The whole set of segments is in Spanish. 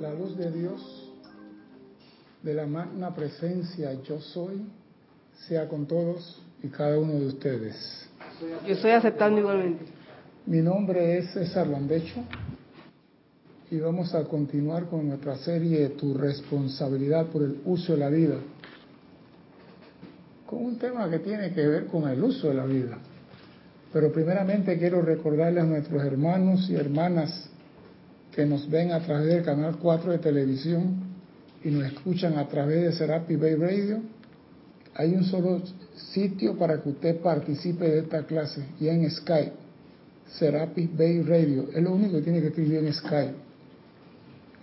La luz de Dios, de la magna presencia yo soy, sea con todos y cada uno de ustedes. Yo estoy aceptando igualmente. Mi nombre es César Landecho y vamos a continuar con nuestra serie Tu responsabilidad por el uso de la vida, con un tema que tiene que ver con el uso de la vida. Pero primeramente quiero recordarle a nuestros hermanos y hermanas que nos ven a través del canal 4 de televisión y nos escuchan a través de Serapi Bay Radio, hay un solo sitio para que usted participe de esta clase y en Skype, Serapis Bay Radio. Es lo único que tiene que escribir en Skype.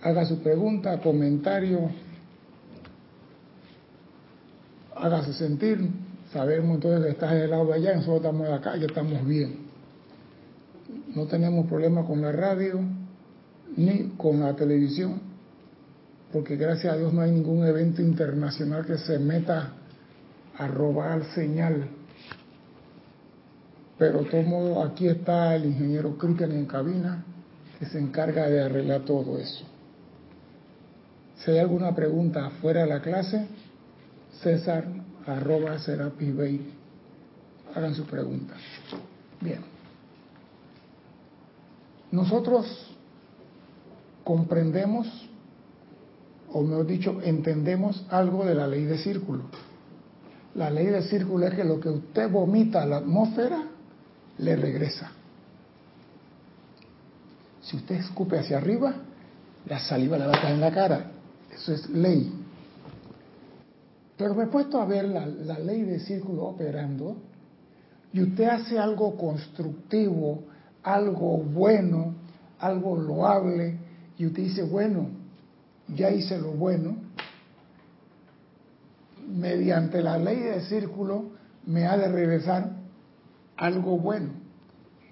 Haga su pregunta, comentario, hágase sentir. Sabemos entonces que estás del lado de allá, nosotros estamos acá, ya estamos bien. No tenemos problema con la radio ni con la televisión, porque gracias a Dios no hay ningún evento internacional que se meta a robar señal. Pero de todo modo, aquí está el ingeniero Cristian en cabina, que se encarga de arreglar todo eso. Si hay alguna pregunta fuera de la clase, César arroba Serapis Bay. Hagan su pregunta. Bien. Nosotros comprendemos, o mejor dicho, entendemos algo de la ley de círculo. La ley de círculo es que lo que usted vomita a la atmósfera le regresa. Si usted escupe hacia arriba, la saliva le va a caer en la cara. Eso es ley. Pero me he puesto a ver la, la, ley de círculo operando y usted hace algo constructivo, algo bueno, algo loable, y usted dice, bueno, ya hice lo bueno, mediante la ley de círculo me ha de regresar algo bueno.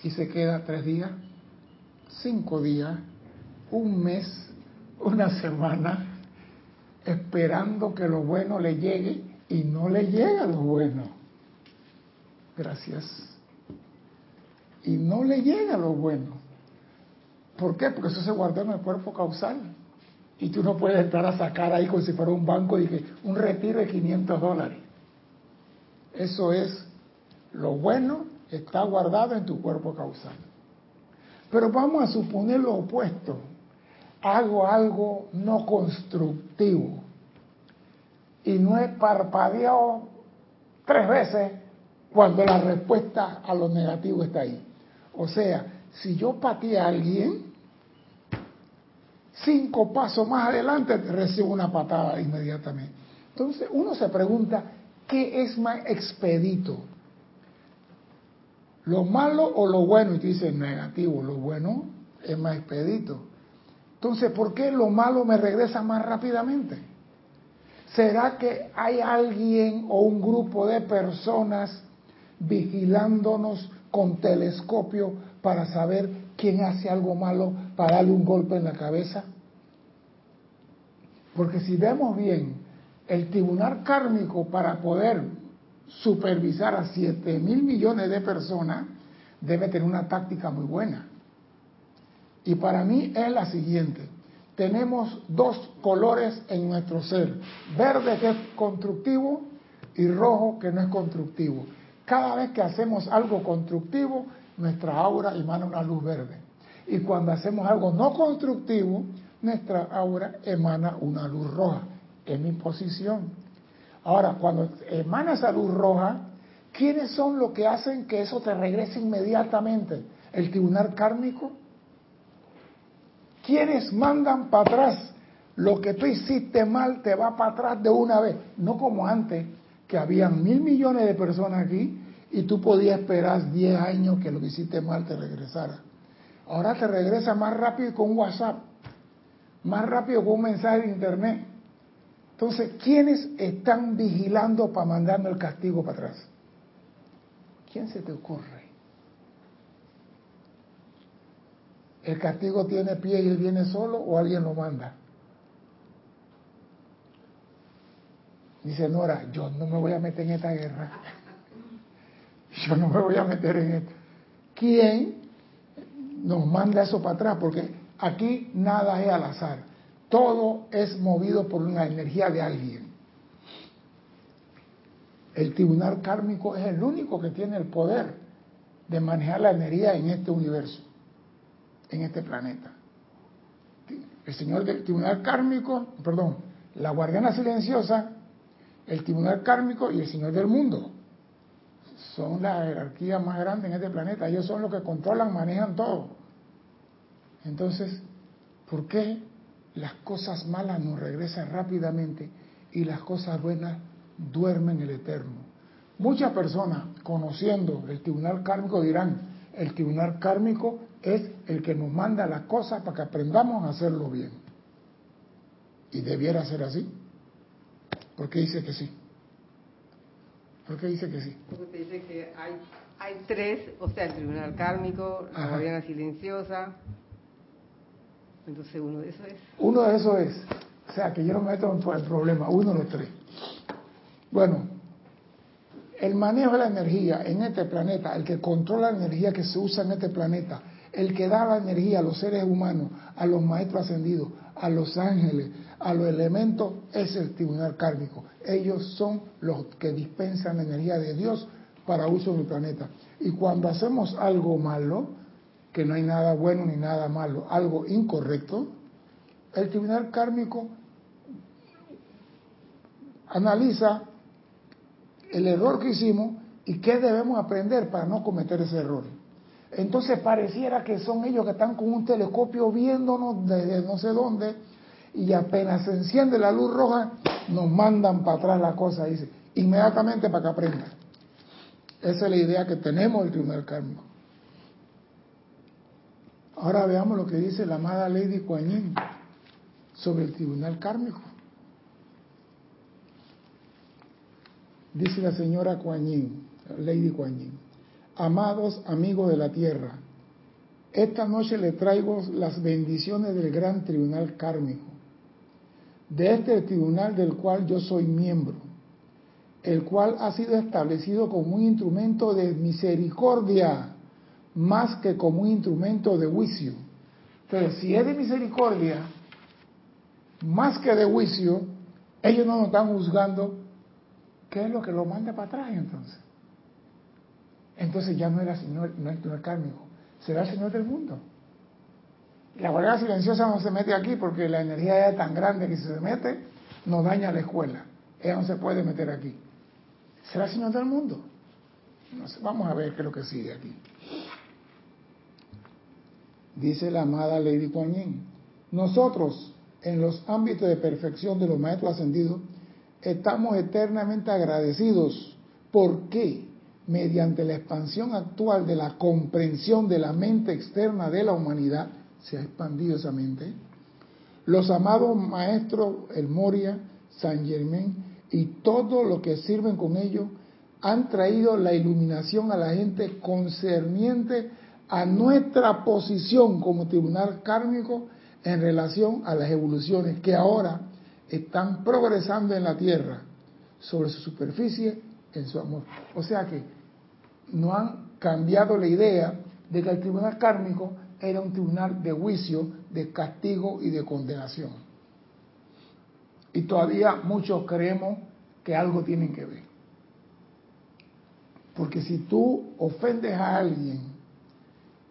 Y se queda tres días, cinco días, un mes, una semana, esperando que lo bueno le llegue y no le llega lo bueno. Gracias. Y no le llega lo bueno. ¿Por qué? Porque eso se guardó en el cuerpo causal. Y tú no puedes entrar a sacar ahí como si fuera un banco y que un retiro de 500 dólares. Eso es lo bueno, está guardado en tu cuerpo causal. Pero vamos a suponer lo opuesto. Hago algo no constructivo. Y no he parpadeado tres veces cuando la respuesta a lo negativo está ahí. O sea, si yo pateé a alguien, cinco pasos más adelante recibo una patada inmediatamente. Entonces uno se pregunta, ¿qué es más expedito? ¿Lo malo o lo bueno? Y tú dices, negativo, lo bueno es más expedito. Entonces, ¿por qué lo malo me regresa más rápidamente? ¿Será que hay alguien o un grupo de personas vigilándonos con telescopio para saber quién hace algo malo para darle un golpe en la cabeza? Porque si vemos bien, el tribunal kármico para poder supervisar a 7 mil millones de personas debe tener una táctica muy buena. Y para mí es la siguiente. Tenemos dos colores en nuestro ser. Verde que es constructivo y rojo que no es constructivo. Cada vez que hacemos algo constructivo, nuestra aura emana una luz verde. Y cuando hacemos algo no constructivo, nuestra aura emana una luz roja. Es mi posición. Ahora, cuando emana esa luz roja, ¿quiénes son los que hacen que eso te regrese inmediatamente? ¿El tribunal kármico? ¿Quiénes mandan para atrás? Lo que tú hiciste mal te va para atrás de una vez. No como antes, que habían mil millones de personas aquí y tú podías esperar 10 años que lo que hiciste mal te regresara. Ahora te regresa más rápido con WhatsApp, más rápido con un mensaje de internet. Entonces, ¿quiénes están vigilando para mandarme el castigo para atrás? ¿Quién se te ocurre? ¿El castigo tiene pie y él viene solo o alguien lo manda? Dice Nora, yo no me voy a meter en esta guerra. Yo no me voy a meter en esto. ¿Quién nos manda eso para atrás? Porque aquí nada es al azar. todo es movido por una energía de alguien. El tribunal kármico es el único que tiene el poder de manejar la energía en este universo, en este planeta. El señor del tribunal kármico, perdón, la guardiana silenciosa, el tribunal kármico y el señor del mundo. Son la jerarquía más grande en este planeta. Ellos son los que controlan, manejan todo. Entonces, ¿por qué las cosas malas nos regresan rápidamente y las cosas buenas duermen el eterno? Muchas personas, conociendo el tribunal kármico, dirán, el tribunal kármico es el que nos manda las cosas para que aprendamos a hacerlo bien. Y debiera ser así. ¿Por qué dice que sí? ¿Por qué dice que sí? Porque te dice que hay, hay tres, o sea, el tribunal kármico, la guardiana silenciosa. Entonces uno de esos es. Uno de esos es. O sea, que yo no me meto en el problema, uno de los tres. Bueno, el manejo de la energía en este planeta, el que controla la energía que se usa en este planeta, el que da la energía a los seres humanos, a los maestros ascendidos, a los ángeles, a los elementos, es el tribunal kármico. Ellos son los que dispensan la energía de Dios para uso en el planeta. Y cuando hacemos algo malo, que no hay nada bueno ni nada malo, algo incorrecto, el tribunal kármico analiza el error que hicimos y qué debemos aprender para no cometer ese error. Entonces pareciera que son ellos que están con un telescopio viéndonos desde no sé dónde y apenas se enciende la luz roja nos mandan para atrás la cosa, dice, inmediatamente para que aprenda. Esa es la idea que tenemos del tribunal kármico. Ahora veamos lo que dice la amada Lady Kuan sobre el tribunal kármico. Dice la señora Kuan Lady Kuan Amados amigos de la tierra, esta noche le traigo las bendiciones del gran tribunal kármico, de este tribunal del cual yo soy miembro, el cual ha sido establecido como un instrumento de misericordia más que como un instrumento de juicio. Pero si es de misericordia, más que de juicio, ellos no nos están juzgando, ¿qué es lo que lo manda para atrás entonces? entonces ya no era señor, no es el kármico, será el señor del mundo. La guardia silenciosa no se mete aquí porque la energía es tan grande que si se mete nos daña la escuela. Ella no se puede meter aquí. ¿Será señor del mundo? vamos a ver qué es lo que sigue aquí. Dice la amada Lady Kuan nosotros en los ámbitos de perfección de los maestros ascendidos estamos eternamente agradecidos. ¿Por qué? mediante la expansión actual de la comprensión de la mente externa de la humanidad, se ha expandido esa mente, los amados maestros, el Moria, San Germain y todo lo que sirven con ellos, han traído la iluminación a la gente concerniente a nuestra posición como tribunal kármico en relación a las evoluciones que ahora están progresando en la Tierra sobre su superficie en su amor. O sea que no han cambiado la idea de que el tribunal kármico era un tribunal de juicio, de castigo y de condenación. Y todavía muchos creemos que algo tienen que ver. Porque si tú ofendes a alguien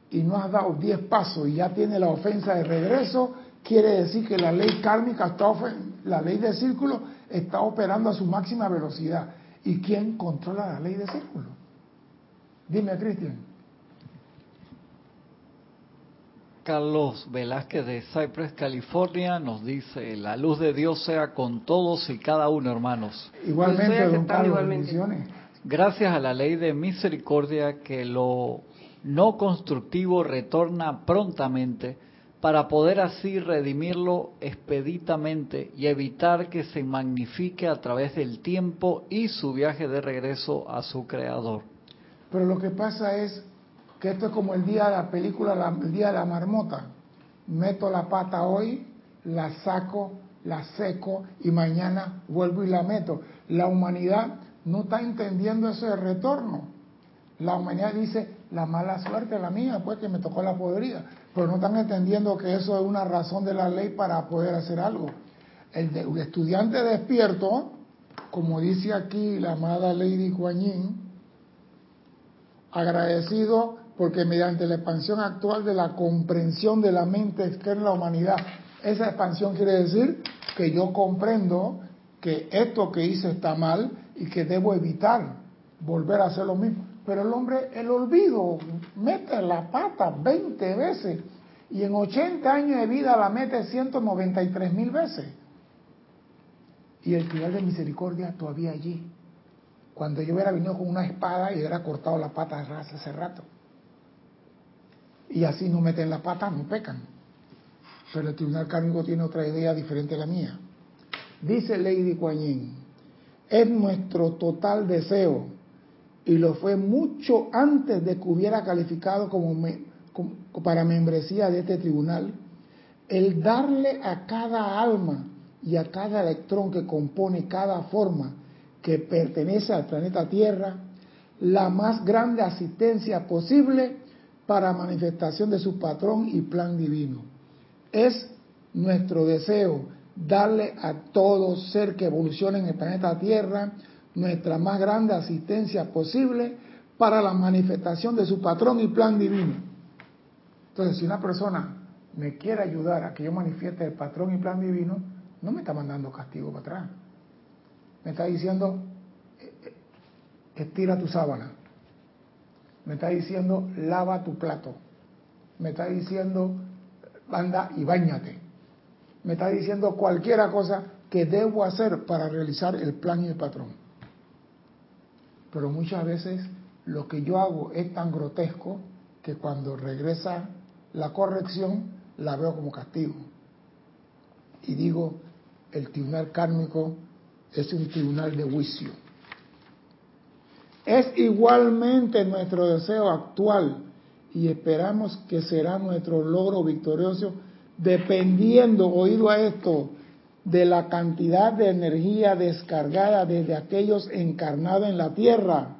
y no has dado 10 pasos y ya tiene la ofensa de regreso, quiere decir que la ley kármica está la ley de círculo está operando a su máxima velocidad. ¿Y quién controla la ley de círculo? Dime, Cristian. Carlos Velázquez de Cypress, California, nos dice, la luz de Dios sea con todos y cada uno, hermanos. Igualmente, don Carlos, Gracias a la ley de misericordia que lo no constructivo retorna prontamente para poder así redimirlo expeditamente y evitar que se magnifique a través del tiempo y su viaje de regreso a su creador. Pero lo que pasa es que esto es como el día de la película, el día de la marmota. Meto la pata hoy, la saco, la seco y mañana vuelvo y la meto. La humanidad no está entendiendo ese retorno. La humanidad dice, la mala suerte la mía, pues que me tocó la podrida. Pero no están entendiendo que eso es una razón de la ley para poder hacer algo. El, de, estudiante despierto, como dice aquí la amada Lady Guanyin, agradecido porque mediante la expansión actual de la comprensión de la mente externa de la humanidad, esa expansión quiere decir que yo comprendo que esto que hice está mal y que debo evitar volver a hacer lo mismo. Pero el hombre, el olvido, mete la pata 20 veces y en 80 años de vida la mete 193 mil veces. Y el final de misericordia todavía allí. Cuando yo hubiera venido con una espada y hubiera cortado la pata hace rato. Y así no meten la pata, no pecan. Pero el tribunal kármico tiene otra idea diferente a la mía. Dice Lady Kuan es nuestro total deseo y lo fue mucho antes de que hubiera calificado como, para membresía de este tribunal, el darle a cada alma y a cada electrón que compone cada forma que pertenece al planeta Tierra la más grande asistencia posible para manifestación de su patrón y plan divino. Es nuestro deseo darle a todo ser que evolucione en el planeta Tierra nuestra más grande asistencia posible para la manifestación de su patrón y plan divino. Entonces, si una persona me quiere ayudar a que yo manifieste el patrón y plan divino, no me está mandando castigo para atrás. Me está diciendo, eh, eh, estira tu sábana. Me está diciendo, lava tu plato. Me está diciendo, anda y bañate. Me está diciendo cualquiera cosa que debo hacer para realizar el plan y el patrón pero muchas veces lo que yo hago es tan grotesco que cuando regresa la corrección la veo como castigo. Y digo, el tribunal kármico es un tribunal de juicio. Es igualmente nuestro deseo actual y esperamos que será nuestro logro victorioso dependiendo, oído a esto, de la cantidad de energía descargada desde aquellos encarnados en la tierra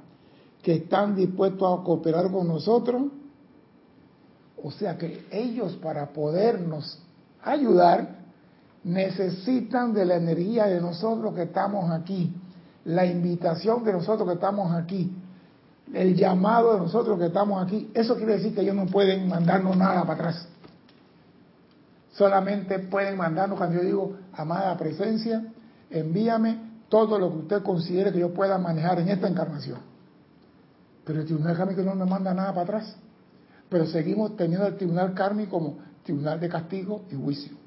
que están dispuestos a cooperar con nosotros. O sea que ellos para podernos ayudar necesitan de la energía de nosotros que estamos aquí, la invitación de nosotros que estamos aquí, el llamado de nosotros que estamos aquí. Eso quiere decir que ellos no pueden mandarnos nada para atrás. Solamente pueden mandarnos cuando yo digo, amada presencia, envíame todo lo que usted considere que yo pueda manejar en esta encarnación. Pero el tribunal kármico no me manda nada para atrás. Pero seguimos teniendo el tribunal kármico como tribunal de castigo y juicio.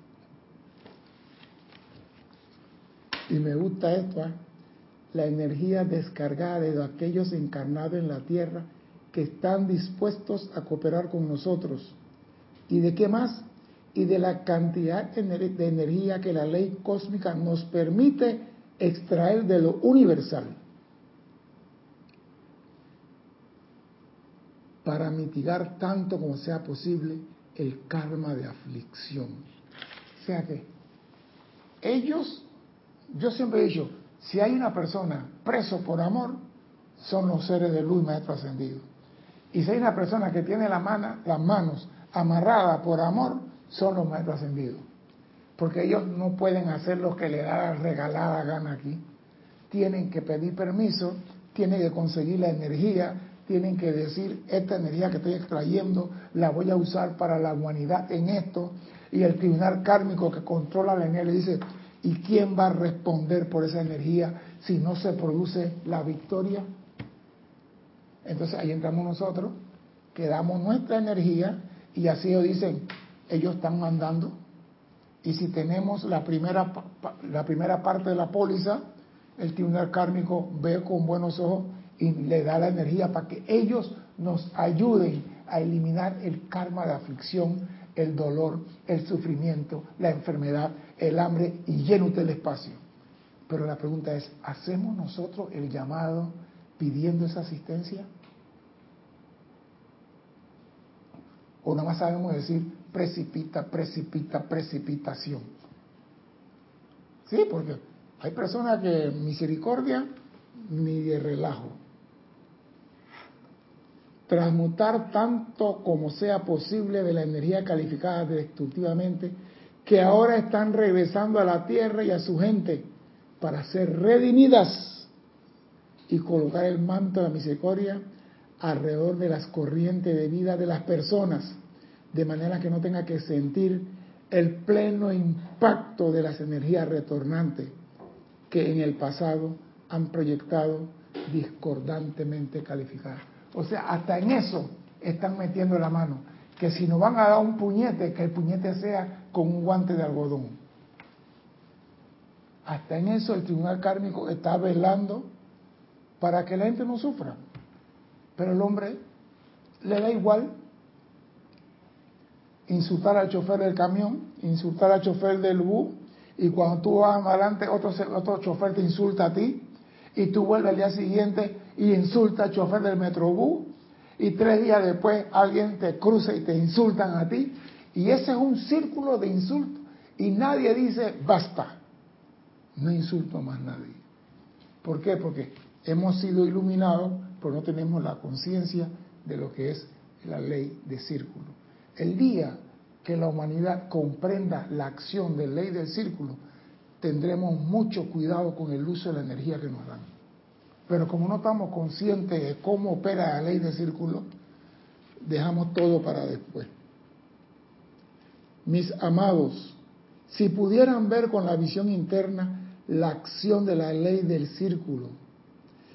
Y me gusta esto, ¿eh? La energía descargada de aquellos encarnados en la tierra que están dispuestos a cooperar con nosotros. ¿Y de qué más? y de la cantidad de energía que la ley cósmica nos permite extraer de lo universal para mitigar tanto como sea posible el karma de aflicción. O sea que ellos, yo siempre he dicho, si hay una persona preso por amor, son los seres de luz maestro ascendido. Y si hay una persona que tiene las manos amarradas por amor, son los maestros ascendidos. Porque ellos no pueden hacer lo que le da la regalada gana aquí. Tienen que pedir permiso, tienen que conseguir la energía, tienen que decir, esta energía que estoy extrayendo la voy a usar para la humanidad en esto. Y el tribunal kármico que controla la energía dice, ¿y quién va a responder por esa energía si no se produce la victoria? Entonces ahí entramos nosotros, que damos nuestra energía y así ellos dicen, ellos están mandando. Y si tenemos la primera, la primera parte de la póliza, el tribunal kármico ve con buenos ojos y le da la energía para que ellos nos ayuden a eliminar el karma de aflicción, el dolor, el sufrimiento, la enfermedad, el hambre y lleno del espacio. Pero la pregunta es, ¿hacemos nosotros el llamado pidiendo esa asistencia? ¿O nada más sabemos decir, precipita, precipita, precipitación. Sí, porque hay personas que misericordia ni de relajo. transmutar tanto como sea posible de la energía calificada destructivamente que ahora están regresando a la tierra y a su gente para ser redimidas y colocar el manto de la misericordia alrededor de las corrientes de vida de las personas, de manera que no tenga que sentir el pleno impacto de las energías retornantes que en el pasado han proyectado discordantemente calificadas. O sea, hasta en eso están metiendo la mano. Que si nos van a dar un puñete, que el puñete sea con un guante de algodón. Hasta en eso el tribunal kármico está velando para que la gente no sufra. Pero el hombre le da igual insultar al chofer del camión, insultar al chofer del bus, y cuando tú vas adelante, otro, otro chofer te insulta a ti, y tú vuelves al día siguiente y insulta al chofer del metrobús, y tres días después alguien te cruza y te insultan a ti, y ese es un círculo de insultos, y nadie dice, basta, no insulto más nadie. ¿Por qué? Porque hemos sido iluminados, pero no tenemos la conciencia de lo que es la ley de círculo. El día que la humanidad comprenda la acción de ley del círculo, tendremos mucho cuidado con el uso de la energía que nos dan. Pero como no estamos conscientes de cómo opera la ley del círculo, dejamos todo para después. Mis amados, si pudieran ver con la visión interna la acción de la ley del círculo,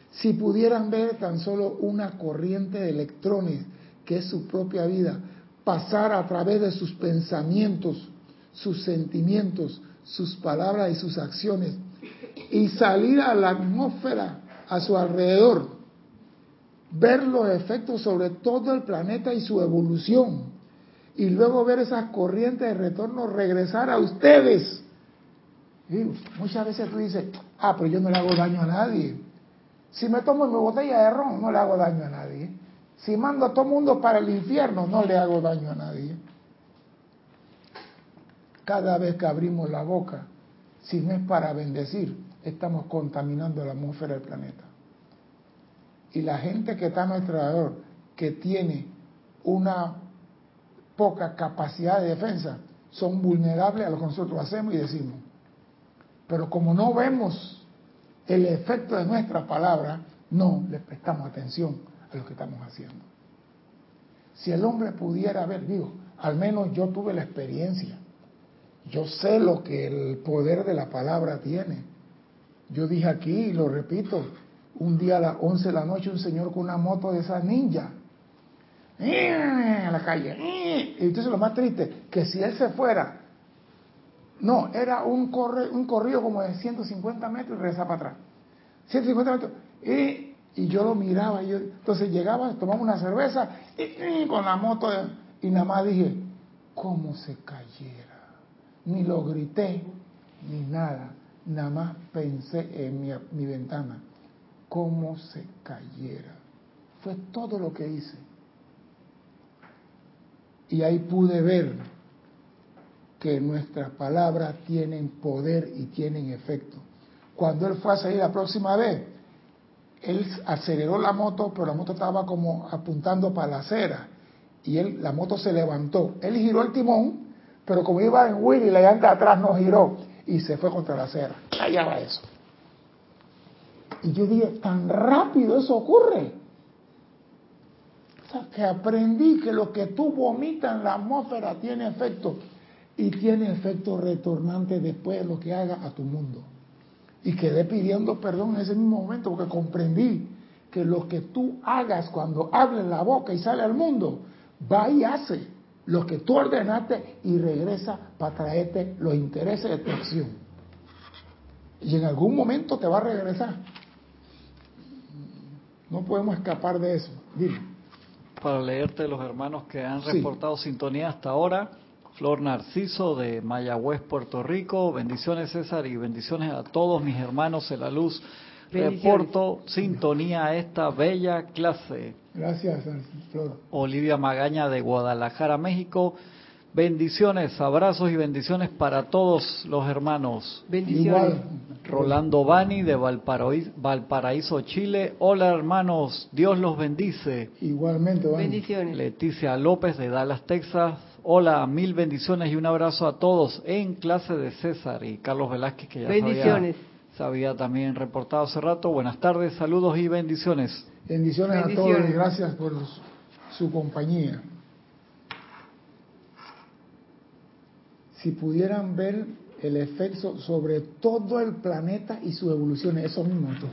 si pudieran ver tan solo una corriente de electrones que es su propia vida, pasar a través de sus pensamientos, sus sentimientos, sus palabras y sus acciones y salir a la atmósfera a su alrededor, ver los efectos sobre todo el planeta y su evolución y luego ver esas corrientes de retorno regresar a ustedes. muchas veces tú dices, ah, pero yo no le hago daño a nadie. Si me tomo mi botella de ron, no le hago daño a nadie. Si mando a todo mundo para el infierno, no le hago daño a nadie. Cada vez que abrimos la boca, si no es para bendecir, estamos contaminando la atmósfera del planeta. Y la gente que está a nuestro alrededor, que tiene una poca capacidad de defensa, son vulnerables a lo que nosotros hacemos y decimos. Pero como no vemos el efecto de nuestras palabras, no les prestamos atención lo que estamos haciendo. Si el hombre pudiera ver, digo, al menos yo tuve la experiencia, yo sé lo que el poder de la palabra tiene. Yo dije aquí, y lo repito, un día a las 11 de la noche un señor con una moto de esa ninja, en la calle, y entonces lo más triste, que si él se fuera, no, era un, corre, un corrido como de 150 metros y regresa para atrás. 150 metros. Y y yo lo miraba, yo, entonces llegaba, tomamos una cerveza y, con la moto y nada más dije, ¿cómo se cayera? Ni lo grité, ni nada, nada más pensé en mi, mi ventana, ¿cómo se cayera? Fue todo lo que hice. Y ahí pude ver que nuestras palabras tienen poder y tienen efecto. Cuando él fue a salir la próxima vez, él aceleró la moto, pero la moto estaba como apuntando para la acera. Y él, la moto se levantó. Él giró el timón, pero como iba en Willy, la llanta atrás no giró y se fue contra la acera. Allá va eso. Y yo dije, tan rápido eso ocurre. Que aprendí que lo que tú vomitas en la atmósfera tiene efecto y tiene efecto retornante después de lo que haga a tu mundo. Y quedé pidiendo perdón en ese mismo momento porque comprendí que lo que tú hagas cuando en la boca y sale al mundo, va y hace lo que tú ordenaste y regresa para traerte los intereses de tu acción. Y en algún momento te va a regresar. No podemos escapar de eso. Dime. Para leerte los hermanos que han reportado sintonía hasta ahora. Flor Narciso de Mayagüez, Puerto Rico. Bendiciones César y bendiciones a todos mis hermanos en la luz. Reporto sintonía a esta bella clase. Gracias, Flor. Olivia Magaña de Guadalajara, México. Bendiciones, abrazos y bendiciones para todos los hermanos. Bendiciones. Igual. Rolando Bani de Valparaíso, Valparaíso, Chile. Hola hermanos, Dios los bendice. Igualmente, Vani. Bendiciones. Leticia López de Dallas, Texas. Hola, mil bendiciones y un abrazo a todos en clase de César y Carlos Velázquez que ya se había- Bendiciones. se había también reportado hace rato. Buenas tardes, saludos y bendiciones. Bendiciones, a todos Bendiciones. y gracias por su compañía. Si pudieran ver el efecto sobre todo el planeta y sus evoluciones, eso mismo. tú.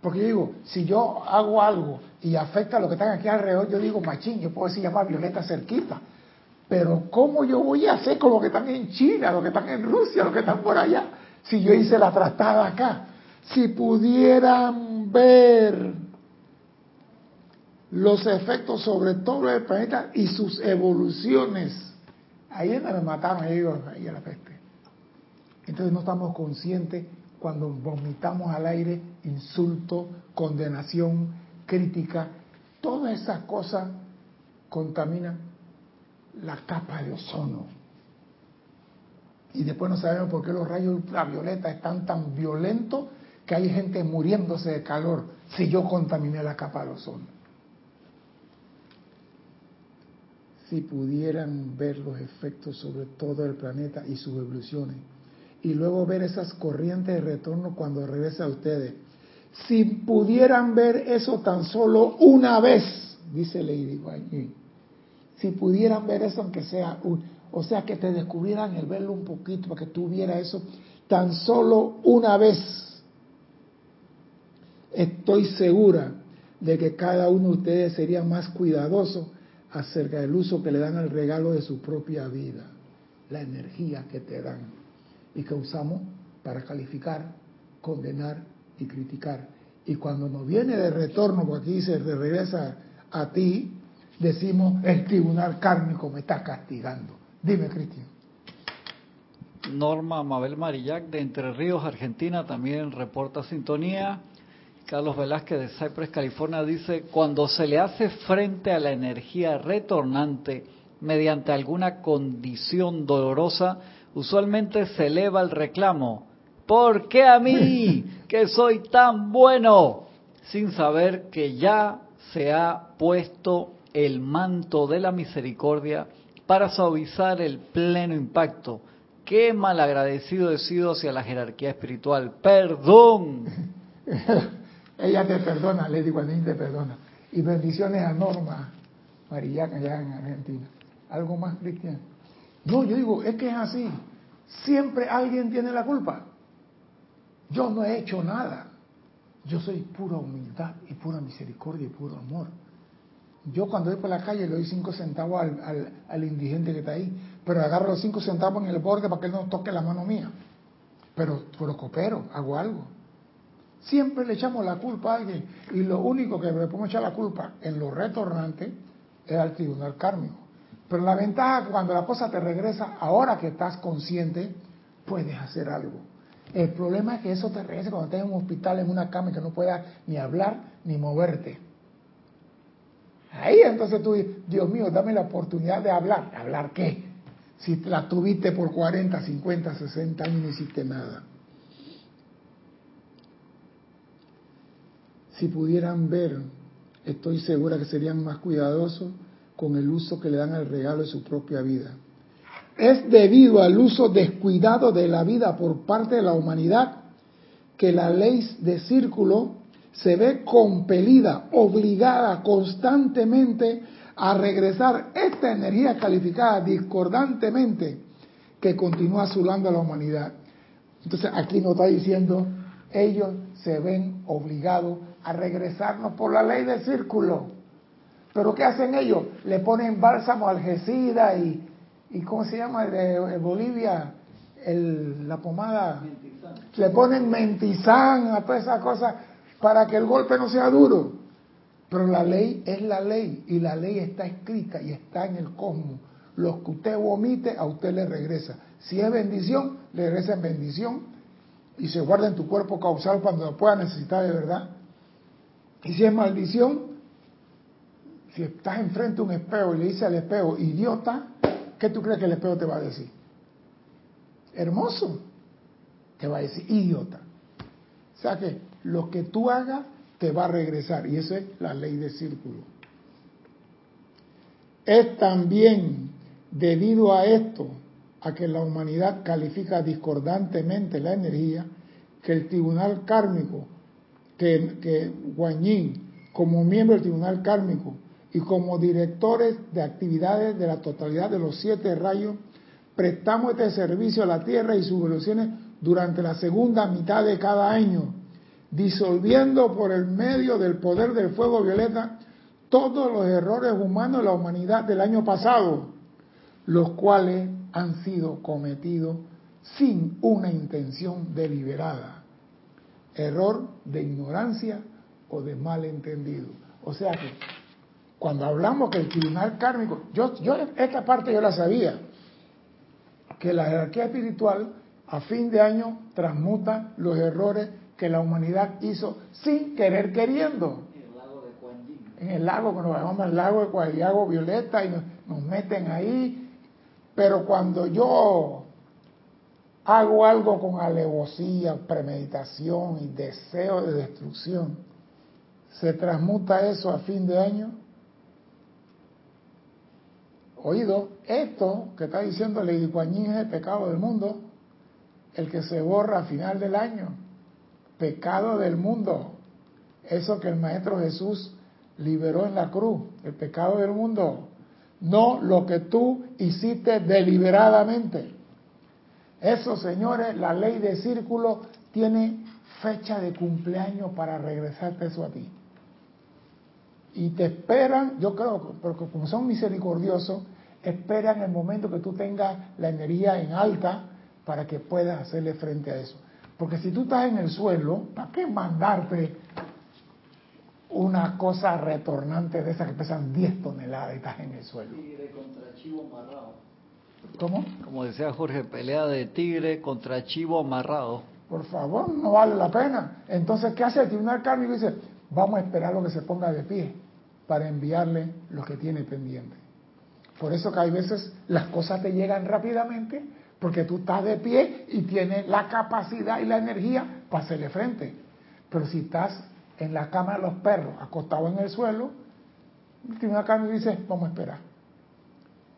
Porque yo digo, si yo hago algo y afecta a lo que están aquí alrededor, yo digo, machín, yo puedo decir llamar Violeta cerquita. Pero ¿cómo yo voy a hacer con los que están en China, los que están en Rusia, los que están por allá? Si yo hice la trastada acá. Si pudieran ver los efectos sobre todo el planeta y sus evoluciones. Ahí donde me mataron, ahí ahí a la peste. Entonces no estamos conscientes cuando vomitamos al aire insulto, condenación, crítica, todas esas cosas contaminan la capa de ozono. Y después no sabemos por qué los rayos ultravioleta están tan violentos que hay gente muriéndose de calor si yo contaminé la capa de ozono. Si pudieran ver los efectos sobre todo el planeta y sus evoluciones, y luego ver esas corrientes de retorno cuando regresa a ustedes. Si pudieran ver eso tan solo una vez, dice Lady Guanyin, si pudieran ver eso aunque sea un, o sea que te descubrieran el verlo un poquito para que tú vieras eso tan solo una vez, estoy segura de que cada uno de ustedes sería más cuidadoso acerca del uso que le dan al regalo de su propia vida, la energía que te dan y que usamos para calificar, condenar y criticar. Y cuando nos viene de retorno, porque aquí se regresa a ti, decimos, el tribunal kármico me está castigando. Dime, Cristian. Norma Mabel Marillac de Entre Ríos, Argentina, también reporta sintonía. Carlos Velázquez de Cypress, California, dice, cuando se le hace frente a la energía retornante mediante alguna condición dolorosa, usualmente se eleva el reclamo. ¿Por qué a mí, que soy tan bueno? Sin saber que ya se ha puesto el manto de la misericordia para suavizar el pleno impacto. Qué malagradecido he sido hacia la jerarquía espiritual. Perdón. Ella te perdona, Lady Guanyin te perdona. Y bendiciones a Norma Marillac allá en Argentina. ¿Algo más, Cristian? No, yo digo, es que es así. Siempre alguien tiene la culpa. Yo no he hecho nada. Yo soy pura humildad y pura misericordia y puro amor. Yo cuando voy por la calle le doy cinco centavos al, al, al indigente que está ahí, pero agarro los cinco centavos en el borde para que él no toque la mano mía. Pero, pero coopero, hago algo. Siempre le echamos la culpa a alguien y lo único que le podemos echar la culpa en los retornantes es al tribunal kármico. Pero la ventaja cuando la cosa te regresa, ahora que estás consciente, puedes hacer algo. El problema es que eso te regresa cuando estás en un hospital, en una cama y que no puedas ni hablar ni moverte. Ahí entonces tú dices, Dios mío, dame la oportunidad de hablar. ¿Hablar qué? Si la tuviste por 40, 50, 60 años y no hiciste nada. Si pudieran ver, estoy segura que serían más cuidadosos con el uso que le dan al regalo de su propia vida. Es debido al uso descuidado de la vida por parte de la humanidad que la ley de círculo se ve compelida, obligada constantemente a regresar esta energía calificada discordantemente que continúa azulando a la humanidad. Entonces aquí nos está diciendo, ellos se ven obligados a regresarnos por la ley del círculo. Pero ¿qué hacen ellos? Le ponen bálsamo algecida y, y ¿cómo se llama? De, Bolivia, el, la pomada. Mentizán. Le ponen mentizán a todas esas cosas para que el golpe no sea duro. Pero la ley es la ley y la ley está escrita y está en el cosmos. Lo que usted vomite, a usted le regresa. Si es bendición, le regresa en bendición y se guarda en tu cuerpo causal cuando lo pueda necesitar de verdad. Y si es maldición, si estás enfrente de un espejo y le dices al espejo, idiota, ¿qué tú crees que el espejo te va a decir? Hermoso. Te va a decir idiota. O sea que lo que tú hagas te va a regresar. Y eso es la ley de círculo. Es también debido a esto, a que la humanidad califica discordantemente la energía, que el tribunal kármico, que, que como miembro del tribunal kármico y como directores de actividades de la totalidad de los siete rayos, prestamos este servicio a la Tierra y sus evoluciones durante la segunda mitad de cada año, disolviendo por el medio del poder del fuego violeta todos los errores humanos de la humanidad del año pasado, los cuales han sido cometidos sin una intención deliberada, error de ignorancia o de malentendido. O sea que cuando hablamos que el tribunal kármico, yo, yo esta parte yo la sabía, que la jerarquía espiritual a fin de año transmuta los errores que la humanidad hizo sin querer queriendo. En el lago, cuando vamos al lago de lago Violeta y nos meten ahí. Pero cuando yo hago algo con alevosía, premeditación y deseo de destrucción, se transmuta eso a fin de año. Oído, esto que está diciendo Kuan es el pecado del mundo, el que se borra a final del año, pecado del mundo, eso que el Maestro Jesús liberó en la cruz, el pecado del mundo, no lo que tú hiciste deliberadamente. Eso, señores, la ley de círculo tiene fecha de cumpleaños para regresarte eso a ti. Y te esperan, yo creo, porque como son misericordiosos, esperan el momento que tú tengas la energía en alta para que puedas hacerle frente a eso. Porque si tú estás en el suelo, ¿para qué mandarte una cosa retornante de esas que pesan 10 toneladas y estás en el suelo? contra chivo ¿Cómo? Como decía Jorge, pelea de tigre contra chivo amarrado. Por favor, no vale la pena. Entonces, ¿qué hace el tribunal kármico? Dice, vamos a esperar lo que se ponga de pie para enviarle lo que tiene pendiente. Por eso que hay veces las cosas te llegan rápidamente porque tú estás de pie y tienes la capacidad y la energía para hacerle frente. Pero si estás en la cama de los perros, acostado en el suelo, el tribunal kármico dice, vamos a esperar.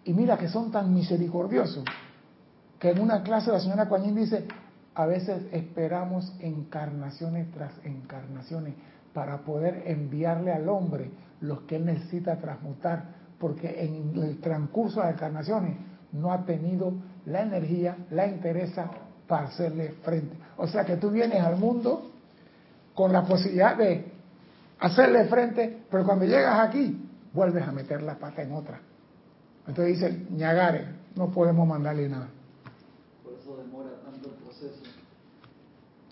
Y mira que son tan misericordiosos que en una clase la señora Coañín dice, a veces esperamos encarnaciones tras encarnaciones para poder enviarle al hombre los que él necesita transmutar, porque en el transcurso de las encarnaciones no ha tenido la energía, la interesa para hacerle frente. O sea que tú vienes al mundo con la posibilidad de hacerle frente, pero cuando llegas aquí, vuelves a meter la pata en otra. Entonces dice, ñagare, no podemos mandarle nada. Por eso demora tanto el proceso.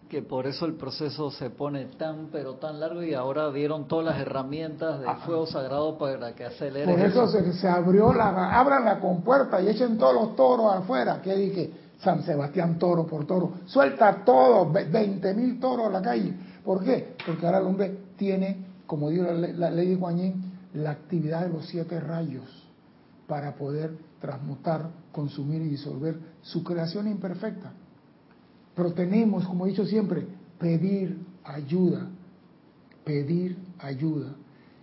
Que por eso el proceso se pone tan, pero tan largo y ahora dieron todas las herramientas de fuego sagrado para que acelere. Por eso, Se, abrió la, abran la compuerta y echen todos los toros afuera. Que dije, San Sebastián toro por toro. Suelta todos, 20 mil toros a la calle. ¿Por qué? Porque ahora el hombre tiene, como dijo la, ley de Guanyin, la actividad de los siete rayos para poder transmutar, consumir y disolver su creación imperfecta. Pero tenemos, como he dicho siempre, pedir ayuda, pedir ayuda.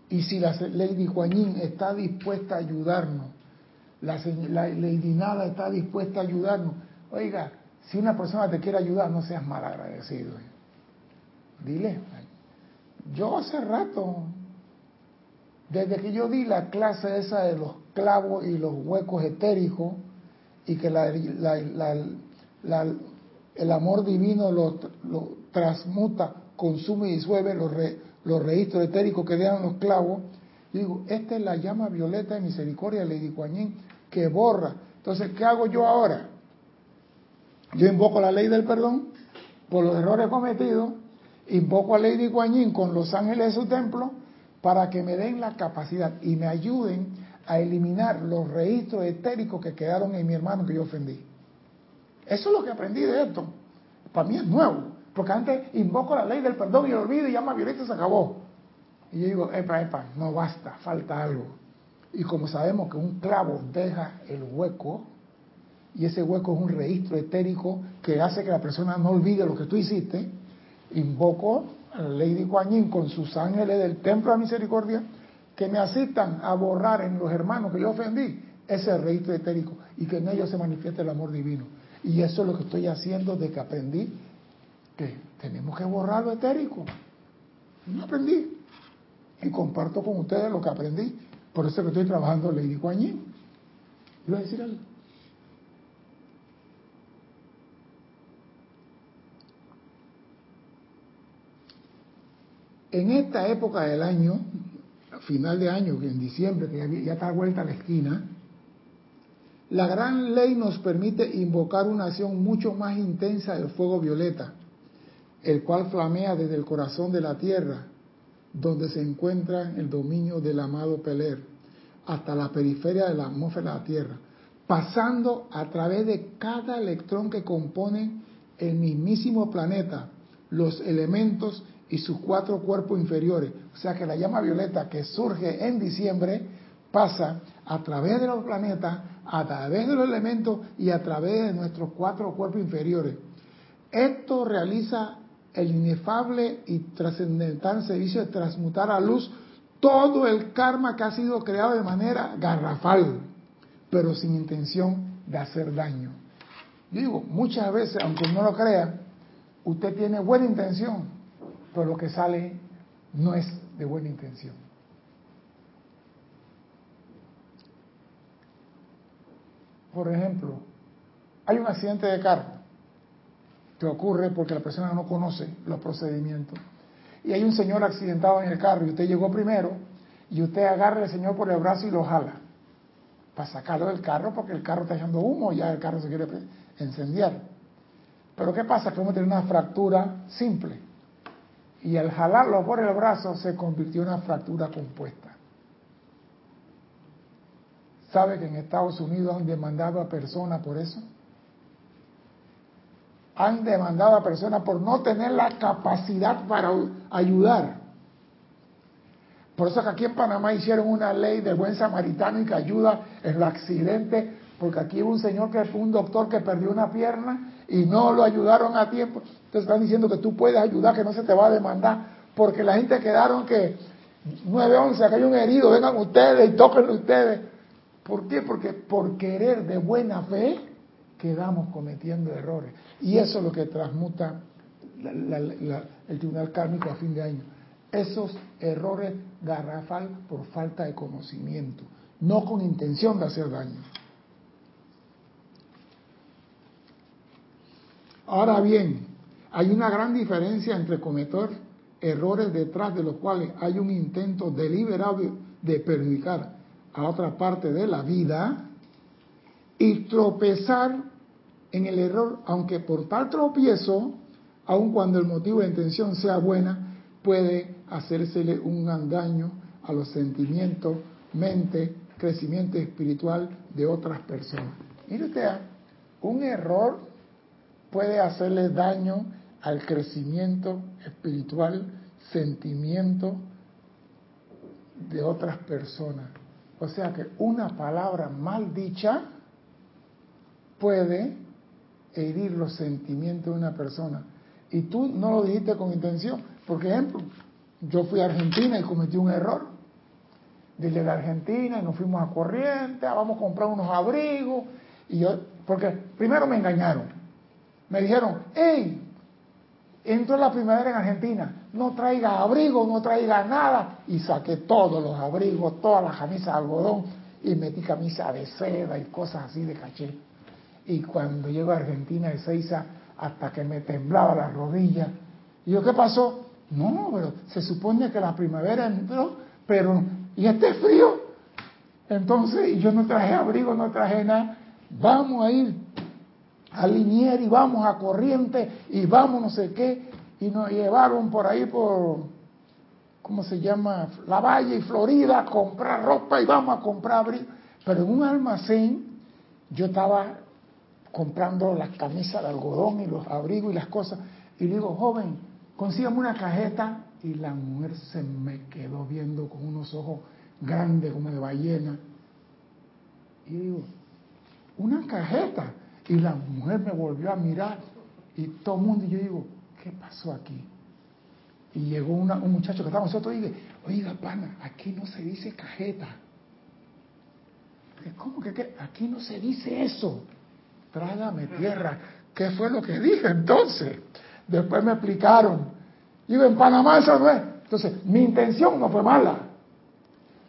Y si la Lady Juanín está dispuesta a ayudarnos, la, la Lady Nada está dispuesta a ayudarnos, oiga, si una persona te quiere ayudar, no seas mal agradecido. Dile, yo hace rato, desde que yo di la clase esa de los clavos y los huecos etéricos y que el amor divino lo, transmuta, consume y disuelve los, los registros etéricos que dejan los clavos. digo, esta es la llama violeta de misericordia, Lady Kuan que borra. Entonces, ¿qué hago yo ahora? Yo invoco la ley del perdón por los errores cometidos, invoco a Lady Kuan con los ángeles de su templo para que me den la capacidad y me ayuden a eliminar los registros etéricos que quedaron en mi hermano que yo ofendí. Eso es lo que aprendí de esto. Para mí es nuevo, porque antes invoco la ley del perdón y olvido y llama violeta y se acabó. Y yo digo, epa, epa, no basta, falta algo. Y como sabemos que un clavo deja el hueco, y ese hueco es un registro etérico que hace que la persona no olvide lo que tú hiciste, invoco a la Lady Kuan con sus ángeles del Templo de Misericordia que me asistan a borrar en los hermanos que yo ofendí ese registro etérico y que en ellos se manifieste el amor divino. Y eso es lo que estoy haciendo de que aprendí que tenemos que borrar lo etérico. No aprendí. Y comparto con ustedes lo que aprendí. Por eso que estoy trabajando Lady Kuan. ¿Iba a decir algo? En esta época del año, final de año, en diciembre, que ya está vuelta a la esquina, la gran ley nos permite invocar una acción mucho más intensa del fuego violeta, el cual flamea desde el corazón de la Tierra, donde se encuentra el dominio del amado Peler, hasta la periferia de la atmósfera de la Tierra, pasando a través de cada electrón que compone el mismísimo planeta, los elementos y sus cuatro cuerpos inferiores. O sea que la llama violeta que surge en diciembre pasa a través de los planetas, a través de los elementos y a través de nuestros cuatro cuerpos inferiores. Esto realiza el inefable y trascendental servicio de transmutar a luz todo el karma que ha sido creado de manera garrafal, pero sin intención de hacer daño. digo, muchas veces, aunque no lo crea, usted tiene buena intención, pero lo que sale no es de buena intención. Por ejemplo, hay un accidente de carro que ocurre porque la persona no conoce los procedimientos. Y hay un señor accidentado en el carro y usted llegó primero y usted agarra al señor por el brazo y lo jala para sacarlo del carro porque el carro está echando humo y ya el carro se quiere encender. Pero ¿qué pasa? Que a tener una fractura simple y al jalarlo por el brazo se convirtió en una fractura compuesta. ¿Sabe que en Estados Unidos han demandado a personas por eso? Han demandado a personas por no tener la capacidad para ayudar. Por eso que aquí en Panamá hicieron una ley de buen samaritano y que ayuda en los accidentes, porque aquí hubo un señor que fue un doctor que perdió una pierna y no lo ayudaron a tiempo. Entonces están diciendo que tú puedes ayudar, que no se te va a demandar, porque la gente quedaron que 911, acá hay un herido, vengan ustedes y toquen ustedes. ¿Por qué? Porque por querer de buena fe quedamos cometiendo errores. Y eso es lo que transmuta el tribunal kármico a fin de año. Esos errores garrafal por falta de conocimiento, no con intención de hacer daño. Ahora bien, hay una gran diferencia entre cometer errores detrás de los cuales hay un intento deliberado de perjudicar a otra parte de la vida y tropezar en el error, aunque por tal tropiezo, aun cuando el motivo de intención sea buena, puede hacérsele un daño a los sentimientos, mente, crecimiento espiritual de otras personas. Mire usted, un error puede hacerle daño al crecimiento espiritual, sentimiento de otras personas. O sea que una palabra mal dicha puede herir los sentimientos de una persona. Y tú no lo dijiste con intención. Por ejemplo, yo fui a Argentina y cometí un error. Dile a Argentina y nos fuimos a Corriente, vamos a comprar unos abrigos. Y yo, porque primero me engañaron. Me dijeron, hey, entró la primavera en Argentina, no traiga abrigo, no traiga nada. Y saqué todos los abrigos, todas las camisas de algodón y metí camisa de seda y cosas así de caché. Y cuando llego a Argentina de Seiza, hasta que me temblaba la rodilla. Y yo, ¿qué pasó? No, pero se supone que la primavera entró, pero ¿y este frío? Entonces, yo no traje abrigo, no traje nada. Vamos a ir a Linier y vamos a Corriente y vamos no sé qué. Y nos llevaron por ahí por, ¿cómo se llama? La Valle y Florida a comprar ropa y vamos a comprar abrigo. Pero en un almacén yo estaba comprando las camisas de algodón y los abrigos y las cosas. Y digo, joven, consígame una cajeta. Y la mujer se me quedó viendo con unos ojos grande como de ballena. Y digo, una cajeta. Y la mujer me volvió a mirar y todo el mundo, y yo digo, ¿qué pasó aquí? Y llegó un muchacho que estaba nosotros y dije, oiga, pana, aquí no se dice cajeta. ¿Cómo que aquí no se dice eso? Trágame tierra. ¿Qué fue lo que dije entonces? Después me explicaron. Digo, en Panamá eso no es. Entonces, mi intención no fue mala.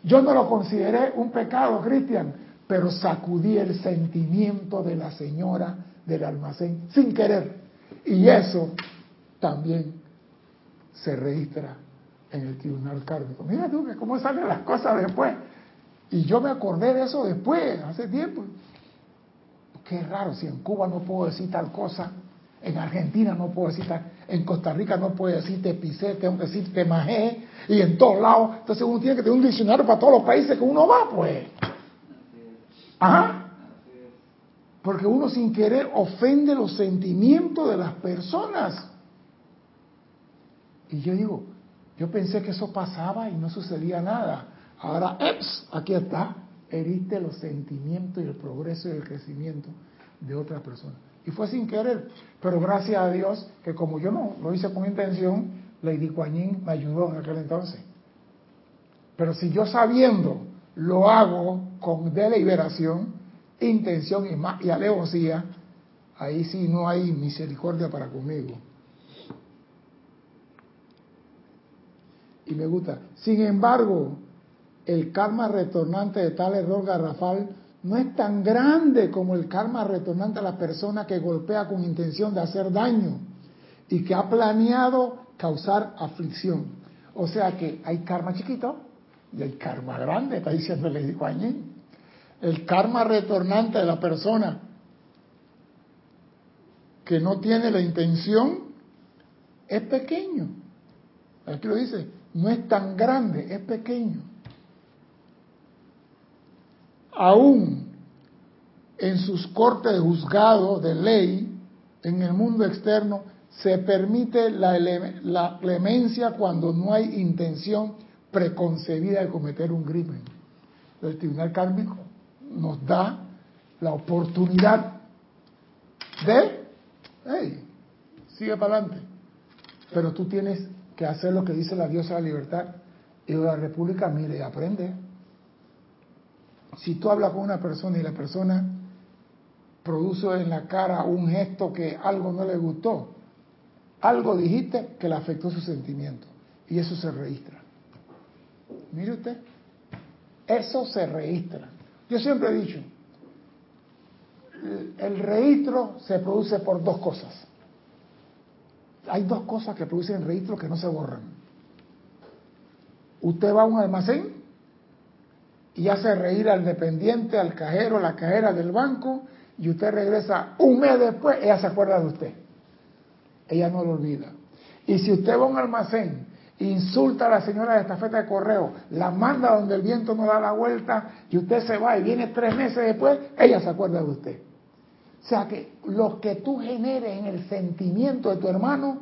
Yo no lo consideré un pecado, Cristian, pero sacudí el sentimiento de la señora del almacén sin querer. Y eso también se registra en el tribunal cárnico. Mira tú cómo salen las cosas después. Y yo me acordé de eso después, hace tiempo. Qué raro, si en Cuba no puedo decir tal cosa, en Argentina no puedo decir tal, en Costa Rica no puedo decir te pisé, tengo que decir te majé, y en todos lados. Entonces uno tiene que tener un diccionario para todos los países que uno va, pues. Ajá. Porque uno sin querer ofende los sentimientos de las personas. Y yo digo, yo pensé que eso pasaba y no sucedía nada. Ahora, eps, aquí está, heriste los sentimientos y el progreso y el crecimiento de otra persona. Y fue sin querer, pero gracias a Dios que como yo no lo hice con intención, Lady Kuan me ayudó en aquel entonces. Pero si yo sabiendo lo hago con deliberación, intención y, y alevosía, ahí sí no hay misericordia para conmigo. Y me gusta. Sin embargo, el karma retornante de tal error garrafal no es tan grande como el karma retornante a la persona que golpea con intención de hacer daño y que ha planeado causar aflicción. O sea que hay karma chiquito y hay karma grande, está diciendo el Guanyin. El karma retornante de la persona que no tiene la intención es pequeño. Aquí lo dice, no es tan grande, es pequeño aún en sus cortes de juzgado de ley, en el mundo externo, se permite la, clemencia cuando no hay intención preconcebida de cometer un crimen. El tribunal kármico nos da la oportunidad de, hey, sigue para adelante. Pero tú tienes que hacer lo que dice la diosa de la libertad y la república, mire, aprende si tú hablas con una persona y la persona produce en la cara un gesto que algo no le gustó, algo dijiste que le afectó su sentimiento y eso se registra. Mire usted, eso se registra. Yo siempre he dicho, el registro se produce por dos cosas. Hay dos cosas que producen registro que no se borran. Usted va a un almacén y hace reír al dependiente, al cajero, la cajera del banco, y usted regresa un mes después, ella se acuerda de usted. Ella no lo olvida. Y si usted va a un almacén, insulta a la señora de esta feta de correo, la manda donde el viento no da la vuelta, y usted se va y viene tres meses después, ella se acuerda de usted. O sea que lo que tú generes en el sentimiento de tu hermano,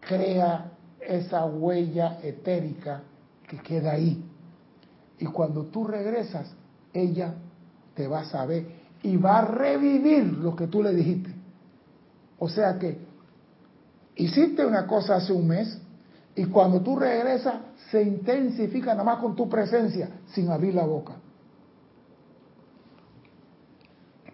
crea esa huella etérica que queda ahí y cuando tú regresas, ella te va a saber y va a revivir lo que tú le dijiste. O sea que hiciste una cosa hace un mes y cuando tú regresas se intensifica nada más con tu presencia sin abrir la boca.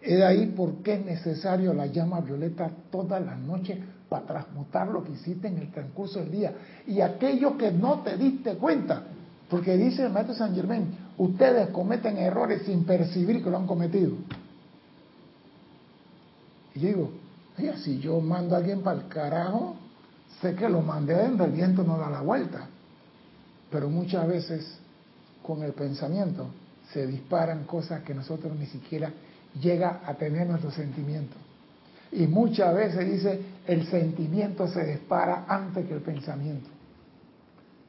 Es de ahí por qué es necesario la llama violeta todas las noches para transmutar lo que hiciste en el transcurso del día. Y aquello que no te diste cuenta, porque dice el maestro San Germán, ustedes cometen errores sin percibir que lo han cometido. Y digo, si yo mando a alguien para el carajo, sé que lo mandé adentro, el viento no da la vuelta. Pero muchas veces con el pensamiento se disparan cosas que nosotros ni siquiera llega a tener nuestro sentimiento. Y muchas veces dice, el sentimiento se dispara antes que el pensamiento.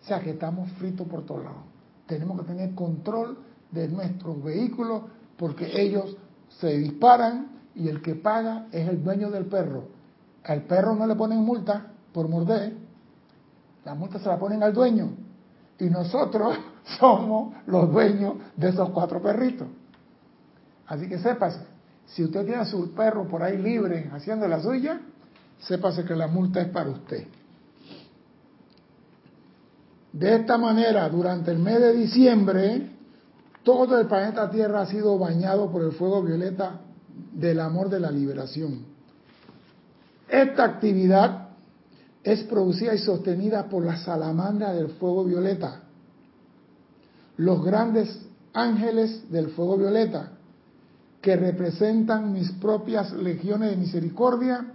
O sea que estamos fritos por todos lados. Tenemos que tener control de nuestros vehículos porque ellos se disparan y el que paga es el dueño del perro. Al perro no le ponen multa por morder, la multa se la ponen al dueño. Y nosotros somos los dueños de esos cuatro perritos. Así que sépase, si usted tiene a su perro por ahí libre haciendo la suya, sépase que la multa es para usted. De esta manera, durante el mes de diciembre, todo el planeta Tierra ha sido bañado por el fuego violeta del amor de la liberación. Esta actividad es producida y sostenida por la salamandra del fuego violeta, los grandes ángeles del fuego violeta, que representan mis propias legiones de misericordia,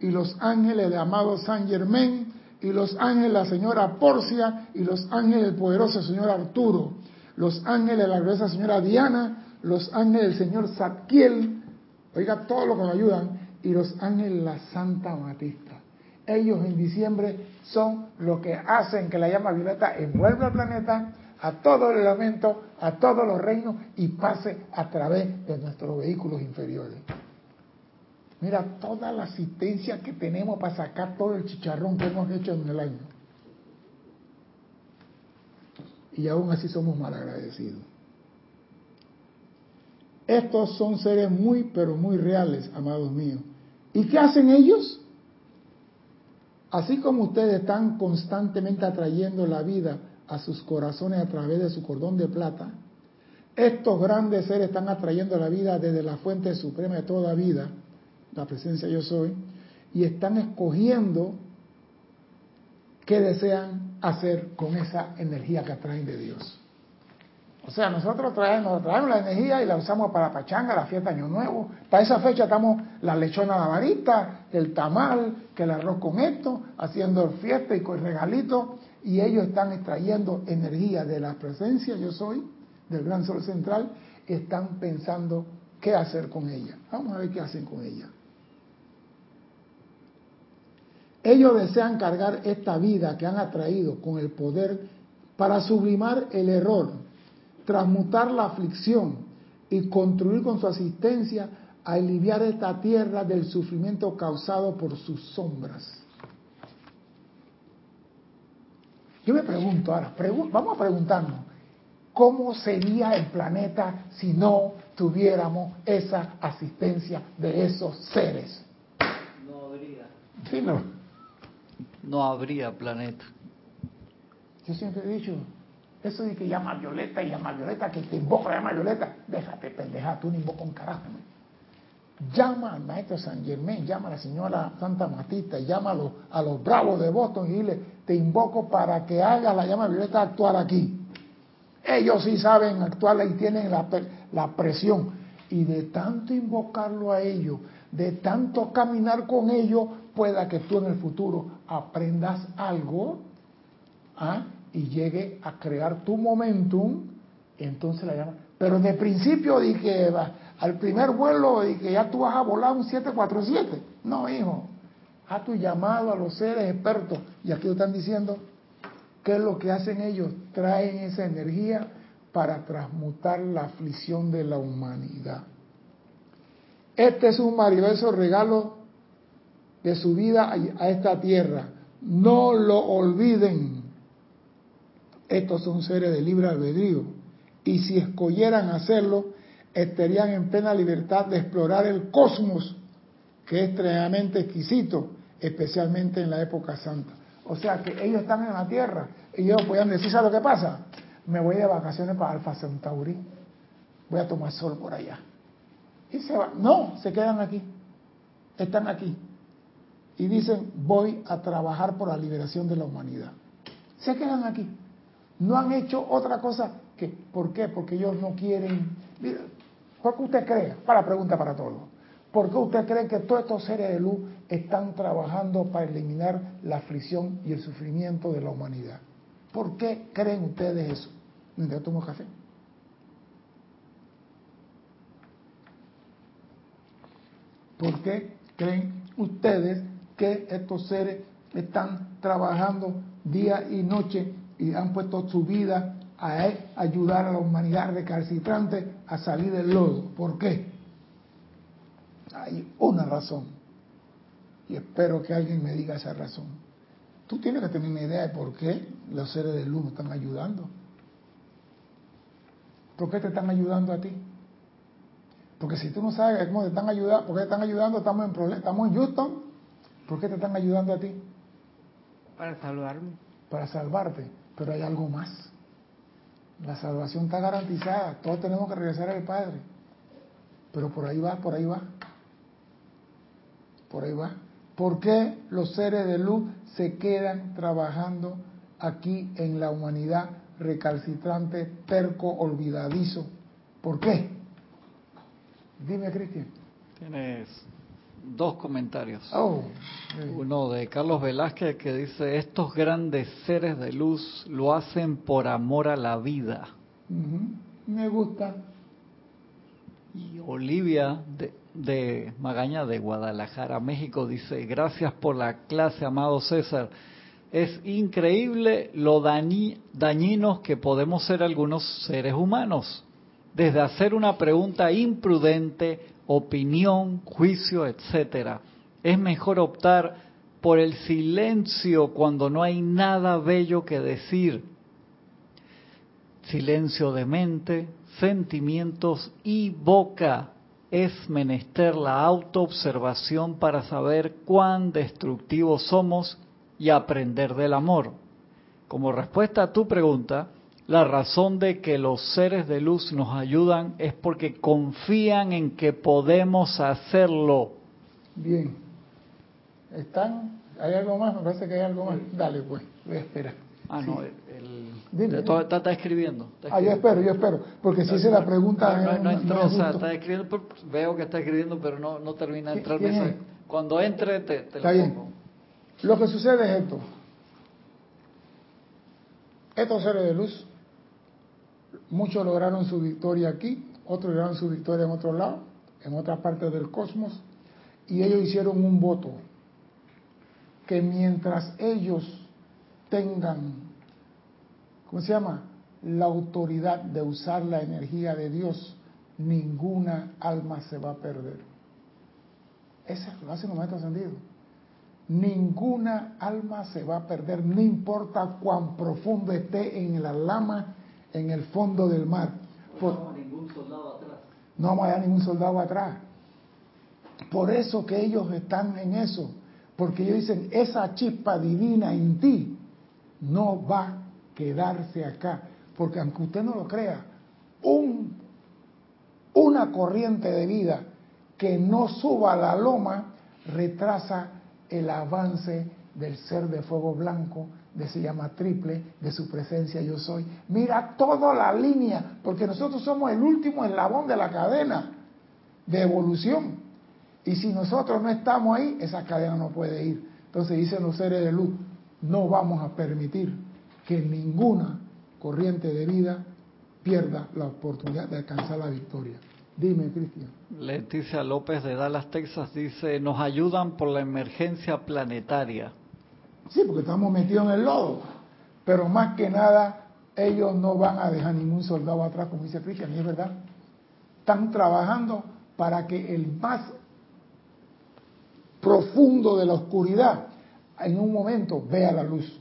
y los ángeles de amado San Germain, y los ángeles de la señora Porcia, y los ángeles del poderoso señor Arturo, los ángeles de la gloriosa señora Diana, los ángeles del señor Zadkiel, oiga todo lo que nos ayudan, y los ángeles de la Santa Matista. Ellos en diciembre son los que hacen que la llama violeta envuelva al planeta, a todo el elemento, a todos los reinos y pase a través de nuestros vehículos inferiores. Mira toda la asistencia que tenemos para sacar todo el chicharrón que hemos hecho en el año. Y aún así somos malagradecidos. Estos son seres muy, pero muy reales, amados míos. ¿Y qué hacen ellos? Así como ustedes están constantemente atrayendo la vida a sus corazones a través de su cordón de plata, estos grandes seres están atrayendo la vida desde la fuente suprema de toda vida, la presencia yo soy, y están escogiendo qué desean hacer con esa energía que atraen de Dios. O sea, nosotros traemos, traemos la energía y la usamos para pachanga, la fiesta Año Nuevo. Para esa fecha estamos la lechona la varita, el tamal, que el arroz con esto, haciendo fiesta y con regalitos. Y ellos están extrayendo energía de la presencia, yo soy, del gran sol central, están pensando qué hacer con ella. Vamos a ver qué hacen con ella. Ellos desean cargar esta vida que han atraído con el poder para sublimar el error transmutar la aflicción y construir con su asistencia a aliviar esta tierra del sufrimiento causado por sus sombras. Yo me pregunto ahora, vamos a preguntarnos, ¿cómo sería el planeta si no tuviéramos esa asistencia de esos seres? No habría. Sí, no. No habría planeta. Yo siempre he dicho, eso de que llama Violeta y llama Violeta, que te invoca llama Violeta, déjate pendeja, tú no invocas un carajo. Llama al maestro San Germán, llama a la señora Santa Matista, llama a los, a bravos de Boston y dile, te invoco para que haga la llama Violeta actuar aquí. Ellos sí saben actuar y tienen la, la presión. Y de tanto invocarlo a ellos, de tanto caminar con ellos, pueda que tú en el futuro aprendas algo. ¿ah? Y llegue a crear tu momentum, entonces la llama. Pero de principio dije, al primer vuelo, que ya tú vas a volar un 747. No, hijo. A tu llamado a los seres expertos. Y aquí están diciendo, ¿qué es lo que hacen ellos? Traen esa energía para transmutar la aflicción de la humanidad. Este es un maravilloso regalo de su vida a esta tierra. No lo olviden. Estos son seres de libre albedrío y si escogieran hacerlo, estarían en plena libertad de explorar el cosmos, que es extremadamente exquisito, especialmente en la época santa. O sea que ellos están en la Tierra y ellos pueden decir, ¿sabes lo que pasa? Me voy de vacaciones para Alfa Centauri, voy a tomar sol por allá. Y se van. No, se quedan aquí, están aquí. Y dicen, voy a trabajar por la liberación de la humanidad. Se quedan aquí. No han hecho otra cosa que, ¿por qué? Porque ellos no quieren. ¿Por qué usted cree? Para pregunta para todos. ¿Por qué usted cree que todos estos seres de luz están trabajando para eliminar la aflicción y el sufrimiento de la humanidad? ¿Por qué creen ustedes eso? Mientras tomo café. ¿Por qué creen ustedes que estos seres están trabajando día y noche y han puesto su vida a ayudar a la humanidad recalcitrante a salir del lodo. ¿Por qué? Hay una razón. Y espero que alguien me diga esa razón. Tú tienes que tener una idea de por qué los seres de luz están ayudando. ¿Por qué te están ayudando a ti? Porque si tú no sabes cómo te están ayudando, por qué te están ayudando, estamos en problemas, estamos en Houston, ¿por qué te están ayudando a ti? Para salvarme. Para salvarte, pero hay algo más. La salvación está garantizada, todos tenemos que regresar al Padre. Pero por ahí va, por ahí va. Por ahí va. ¿Por qué los seres de luz se quedan trabajando aquí en la humanidad recalcitrante, terco, olvidadizo? ¿Por qué? Dime, Cristian. Tienes dos comentarios. Oh, Uno de Carlos Velázquez que dice, estos grandes seres de luz lo hacen por amor a la vida. Me gusta. Y Olivia de, de Magaña de Guadalajara, México, dice, gracias por la clase, amado César. Es increíble lo dañi, dañinos que podemos ser algunos seres humanos. Desde hacer una pregunta imprudente, opinión, juicio, etcétera. Es mejor optar por el silencio cuando no hay nada bello que decir. Silencio de mente, sentimientos y boca. Es menester la autoobservación para saber cuán destructivos somos y aprender del amor. Como respuesta a tu pregunta, la razón de que los seres de luz nos ayudan es porque confían en que podemos hacerlo. Bien. ¿Están? ¿Hay algo más? Me parece que hay algo más. Dale, pues, voy a esperar. Ah, Sí. no, el, está, escribiendo. está Ah, yo espero, yo espero. Porque si hice la pregunta... No, no, no entró, es o sea, está escribiendo, veo que está escribiendo, pero no, no termina de ¿Qui- entrar. es? Cuando entre, te, te Está lo bien. pongo. Lo que sucede es esto. Estos seres de luz, muchos lograron su victoria aquí, otros lograron su victoria en otro lado, en otra parte del cosmos, y ellos hicieron un voto que mientras ellos tengan, ¿cómo se llama? La autoridad de usar la energía de Dios, ninguna alma se va a perder. Eso lo hacen los maestros ascendidos. Ninguna alma se va a perder, no importa cuán profundo esté en la lama, en el fondo del mar. Por- ningún soldado atrás. no vamos a dar ningún soldado atrás. Por eso que ellos están en eso, porque ellos dicen, esa chispa divina en ti no va a quedarse acá, porque aunque usted no lo crea, un, una corriente de vida que no suba a la loma retrasa el avance del ser de fuego blanco, de llama triple, de su presencia yo soy. Mira toda la línea, porque nosotros somos el último eslabón de la cadena de evolución. Y si nosotros no estamos ahí, esa cadena no puede ir. Entonces dicen los seres de luz, no vamos a permitir que ninguna corriente de vida pierda la oportunidad de alcanzar la victoria. Dime, Cristian. Leticia López de Dallas, Texas dice, nos ayudan por la emergencia planetaria. Sí, porque estamos metidos en el lodo. Pero más que nada, ellos no van a dejar ningún soldado atrás, como dice Cristian, y es verdad. Están trabajando para que el más profundo de la oscuridad en un momento vea la luz.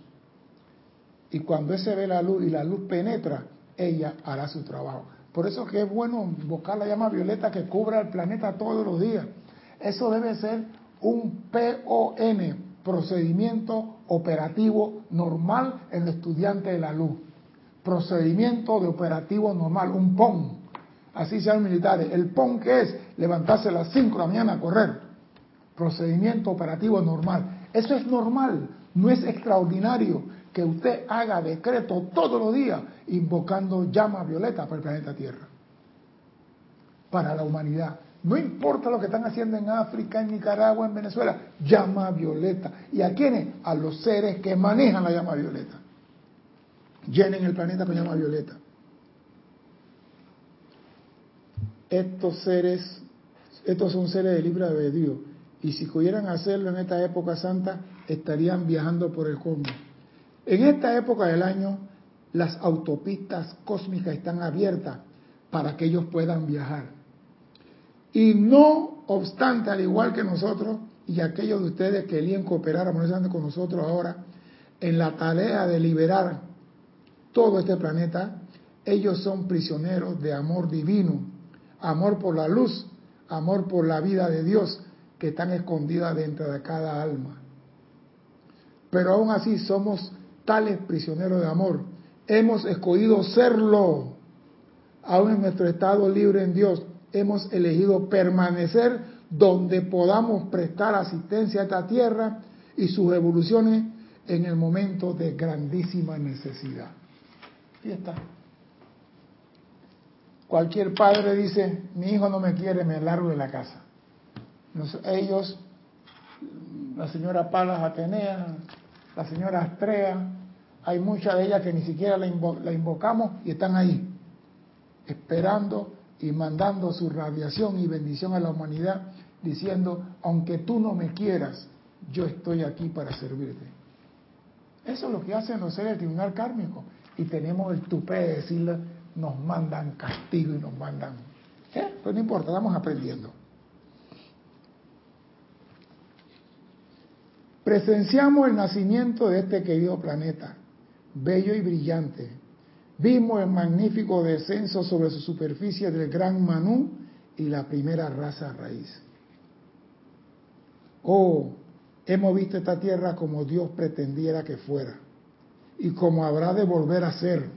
Y cuando ese ve la luz y la luz penetra, ella hará su trabajo. Por eso que es bueno buscar la llama violeta que cubra el planeta todos los días. Eso debe ser un PON, procedimiento operativo normal en el estudiante de la luz. Procedimiento de operativo normal, un PON. Así sean militares. El PON que es levantarse a las 5 de la mañana a correr. Procedimiento operativo normal. Eso es normal, no es extraordinario que usted haga decreto todos los días invocando llama violeta para el planeta Tierra, para la humanidad. No importa lo que están haciendo en África, en Nicaragua, en Venezuela, llama violeta. ¿Y a quiénes? A los seres que manejan la llama violeta. Llenen el planeta con llama violeta. Estos seres, estos son seres de libre albedrío. Y si pudieran hacerlo en esta época santa, estarían viajando por el cosmos. En esta época del año, las autopistas cósmicas están abiertas para que ellos puedan viajar. Y no obstante, al igual que nosotros y aquellos de ustedes que querían cooperar amorosamente con nosotros ahora, en la tarea de liberar todo este planeta, ellos son prisioneros de amor divino, amor por la luz, amor por la vida de Dios que están escondidas dentro de cada alma. Pero aún así somos tales prisioneros de amor. Hemos escogido serlo. Aún en nuestro estado libre en Dios, hemos elegido permanecer donde podamos prestar asistencia a esta tierra y sus evoluciones en el momento de grandísima necesidad. Y está. Cualquier padre dice, mi hijo no me quiere, me largo de la casa. ellos, la señora Palas Atenea, la señora Astrea, hay muchas de ellas que ni siquiera la, la invocamos y están ahí, esperando y mandando su radiación y bendición a la humanidad, diciendo, aunque tú no me quieras, yo estoy aquí para servirte. Eso es lo que hacen los seres del tribunal kármico. Y tenemos el tupé de decirle, nos mandan castigo y nos mandan... ¿Eh? Pero no importa, estamos aprendiendo. Presenciamos el nacimiento de este querido planeta, bello y brillante. Vimos el magnífico descenso sobre su superficie del gran Manú y la primera raza raíz. Oh, hemos visto esta tierra como Dios pretendiera que fuera y como habrá de volver a ser.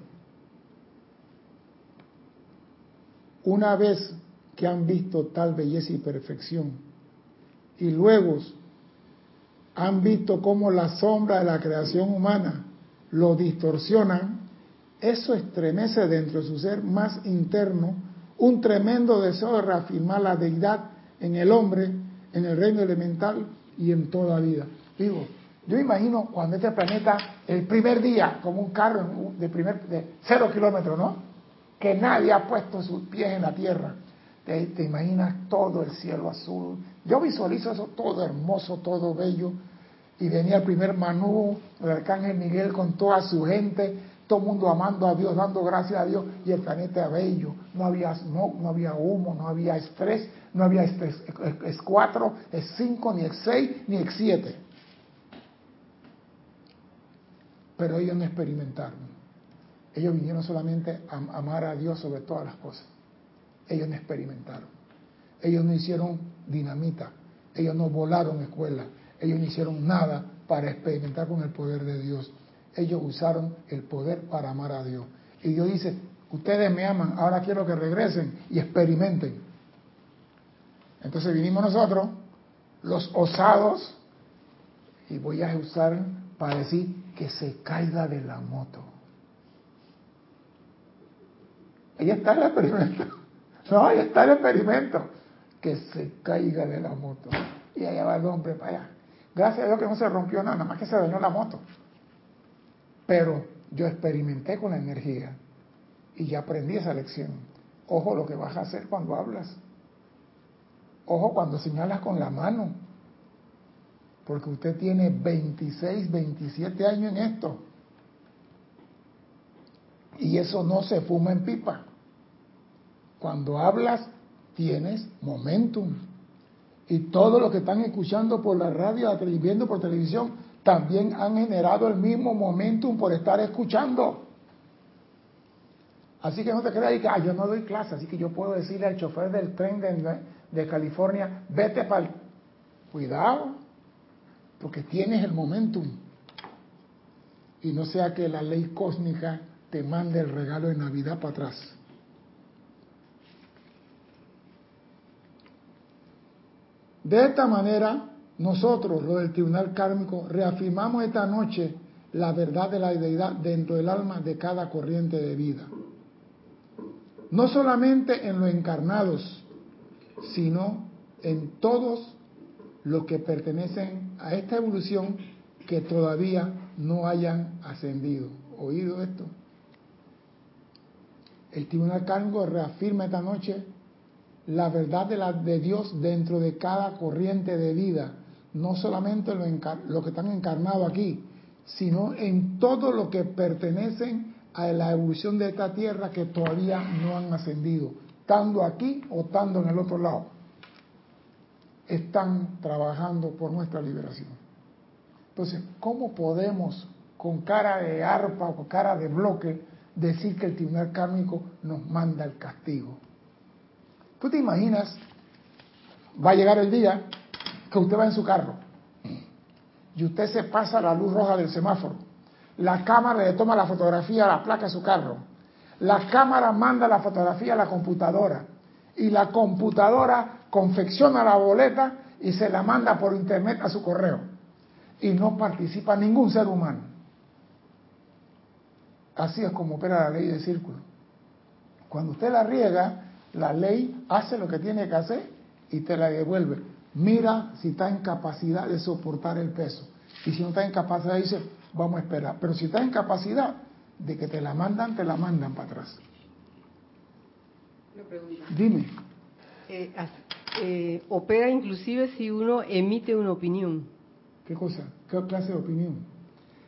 Una vez que han visto tal belleza y perfección y luego han visto cómo la sombra de la creación humana lo distorsionan, eso estremece dentro de su ser más interno un tremendo deseo de reafirmar la deidad en el hombre, en el reino elemental y en toda vida. Digo, yo imagino cuando este planeta, el primer día, como un carro de, primer, de cero kilómetros, ¿no? Que nadie ha puesto sus pies en la tierra. Te, imaginas todo el cielo azul. Yo visualizo eso todo hermoso, todo bello. Y venía el primer Manú, el arcángel Miguel con toda su gente, todo el mundo amando a Dios, dando gracias a Dios, y el planeta bello. No había smog, no había humo, no había estrés, no había estrés, es 4, es 5, ni es 6, ni es 7. Pero ellos no experimentaron. Ellos vinieron solamente a amar a Dios sobre todas las cosas. Ellos no experimentaron. Ellos no hicieron dinamita. Ellos no volaron escuela. Ellos no hicieron nada para experimentar con el poder de Dios. Ellos usaron el poder para amar a Dios. Y Dios dice, ustedes me aman, ahora quiero que regresen y experimenten. Entonces vinimos nosotros, los osados, y voy a usar para decir que se caiga de la moto. Ahí está el experimento. No, ahí está el experimento. Que se caiga de la moto. Y allá va el hombre para allá. Gracias a Dios que no se rompió nada, nada más que se dañó la moto. Pero yo experimenté con la energía y ya aprendí esa lección. Ojo lo que vas a hacer cuando hablas. Ojo cuando señalas con la mano. Porque usted tiene 26, 27 años en esto. Y eso no se fuma en pipa. Cuando hablas, tienes momentum. Y todos los que están escuchando por la radio, viendo por televisión, también han generado el mismo momentum por estar escuchando. Así que no te creas que ah, yo no doy clase, así que yo puedo decirle al chofer del tren de, de California, vete para el... Cuidado, porque tienes el momentum. Y no sea que la ley cósmica te mande el regalo de Navidad para atrás. De esta manera, nosotros, los del Tribunal Kármico, reafirmamos esta noche la verdad de la deidad dentro del alma de cada corriente de vida. No solamente en los encarnados, sino en todos los que pertenecen a esta evolución que todavía no hayan ascendido. ¿Oído esto? El Tribunal Kármico reafirma esta noche la verdad de, la, de Dios dentro de cada corriente de vida, no solamente los que están encarnados aquí, sino en todo lo que pertenecen a la evolución de esta tierra que todavía no han ascendido, estando aquí o estando en el otro lado. Están trabajando por nuestra liberación. Entonces, ¿cómo podemos, con cara de arpa o con cara de bloque, decir que el tribunal kármico nos manda el castigo. ¿Tú te imaginas? Va a llegar el día que usted va en su carro y usted se pasa la luz roja del semáforo. La cámara le toma la fotografía a la placa de su carro. La cámara manda la fotografía a la computadora y la computadora confecciona la boleta y se la manda por internet a su correo. Y no participa ningún ser humano. Así es como opera la ley de círculo. Cuando usted la riega, la ley hace lo que tiene que hacer y te la devuelve. Mira si está en capacidad de soportar el peso. Y si no está en capacidad, dice, vamos a esperar. Pero si está en capacidad de que te la mandan, te la mandan para atrás. Dime. Eh, eh, opera inclusive si uno emite una opinión. ¿Qué cosa? ¿Qué clase de opinión?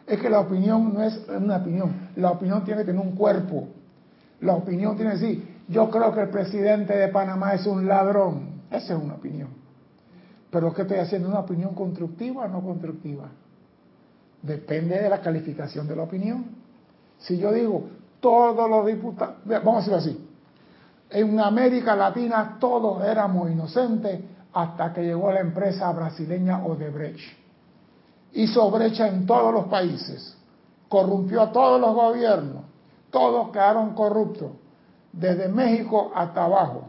Es que la opinión no es una opinión. La opinión tiene que tener un cuerpo. La opinión tiene que decir, yo creo que el presidente de Panamá es un ladrón. Esa es una opinión. Pero ¿qué estoy haciendo? ¿Una opinión constructiva o no constructiva? Depende de la calificación de la opinión. Si yo digo, todos los diputados, vamos a decirlo así, en América Latina todos éramos inocentes hasta que llegó la empresa brasileña Odebrecht. Hizo brecha en todos los países, corrompió a todos los gobiernos, todos quedaron corruptos, desde México hasta abajo.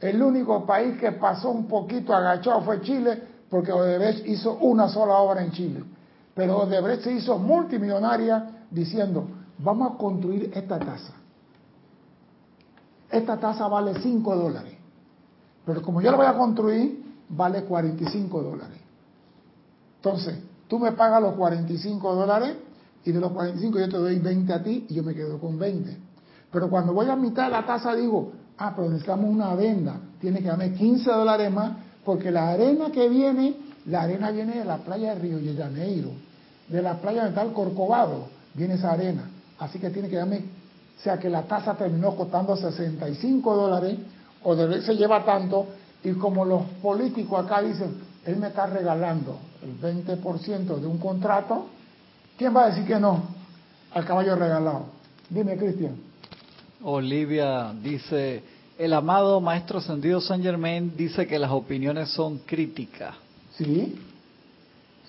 El único país que pasó un poquito agachado fue Chile, porque Odebrecht hizo una sola obra en Chile. Pero Odebrecht se hizo multimillonaria diciendo, vamos a construir esta casa. Esta casa vale 5 dólares. Pero como yo la voy a construir, vale 45 dólares. Entonces, tú me pagas los 45 dólares y de los 45 yo te doy 20 a ti y yo me quedo con 20. Pero cuando voy a mitad de la tasa digo, ah, pero necesitamos una venda, tiene que darme 15 dólares más porque la arena que viene, la arena viene de la playa de Río de Janeiro, de la playa de tal Corcovado, viene esa arena. Así que tiene que darme, o sea que la tasa terminó costando 65 dólares, o de se lleva tanto, y como los políticos acá dicen, él me está regalando el 20% de un contrato, ¿quién va a decir que no al caballo regalado? Dime, Cristian. Olivia dice, el amado Maestro Ascendido San Germain dice que las opiniones son críticas. Sí,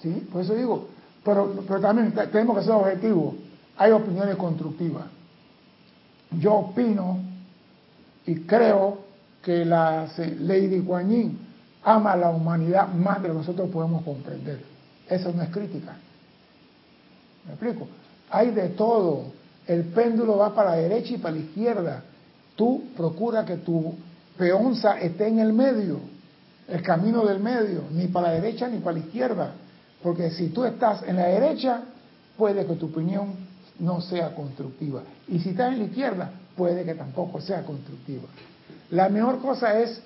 sí, por eso digo, pero, pero también tenemos que ser objetivos. Hay opiniones constructivas. Yo opino y creo que la Lady Kuan Yin ama a la humanidad más de lo que nosotros podemos comprender. Eso no es crítica. ¿Me explico? Hay de todo. El péndulo va para la derecha y para la izquierda. Tú procura que tu peonza esté en el medio, el camino del medio, ni para la derecha ni para la izquierda. Porque si tú estás en la derecha, puede que tu opinión no sea constructiva. Y si estás en la izquierda, puede que tampoco sea constructiva. La mejor cosa es,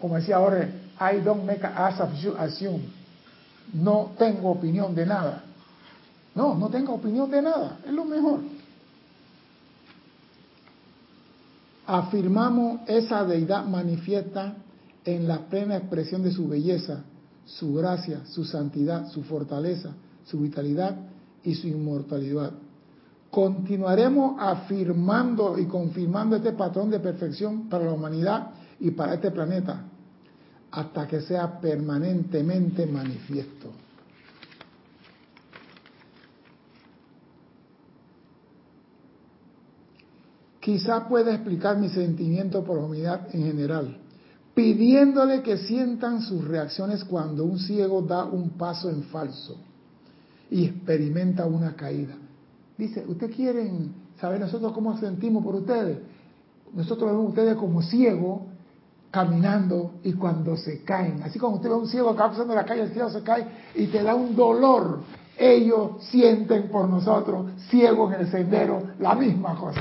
como decía ahora, I don't make a assume. No tengo opinión de nada. No, no tengo opinión de nada. Es lo mejor. Afirmamos esa deidad manifiesta en la plena expresión de su belleza, su gracia, su santidad, su fortaleza, su vitalidad y su inmortalidad. Continuaremos afirmando y confirmando este patrón de perfección para la humanidad y para este planeta hasta que sea permanentemente manifiesto. Quizá pueda explicar mi sentimiento por la humanidad en general, pidiéndole que sientan sus reacciones cuando un ciego da un paso en falso y experimenta una caída. Dice, ¿ustedes quieren saber nosotros cómo sentimos por ustedes? Nosotros vemos a ustedes como ciegos caminando y cuando se caen, así como usted ve a un ciego acá pasando la calle, el ciego se cae y te da un dolor, ellos sienten por nosotros, ciegos en el sendero, la misma cosa.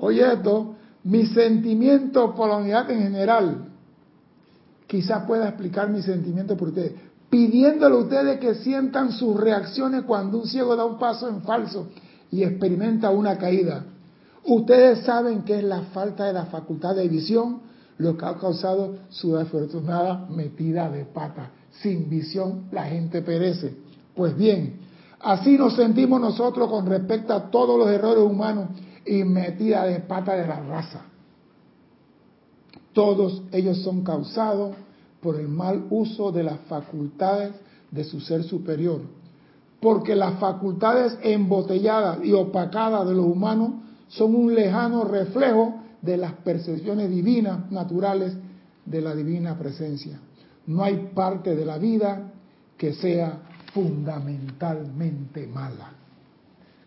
Oye esto, mi sentimiento por la unidad en general, quizás pueda explicar mi sentimiento por ustedes, pidiéndole a ustedes que sientan sus reacciones cuando un ciego da un paso en falso y experimenta una caída. Ustedes saben que es la falta de la facultad de visión lo que ha causado su desafortunada metida de pata. Sin visión la gente perece. Pues bien, Así nos sentimos nosotros con respecto a todos los errores humanos y metida de pata de la raza. Todos ellos son causados por el mal uso de las facultades de su ser superior, porque las facultades embotelladas y opacadas de los humanos son un lejano reflejo de las percepciones divinas naturales de la divina presencia. No hay parte de la vida que sea fundamentalmente mala.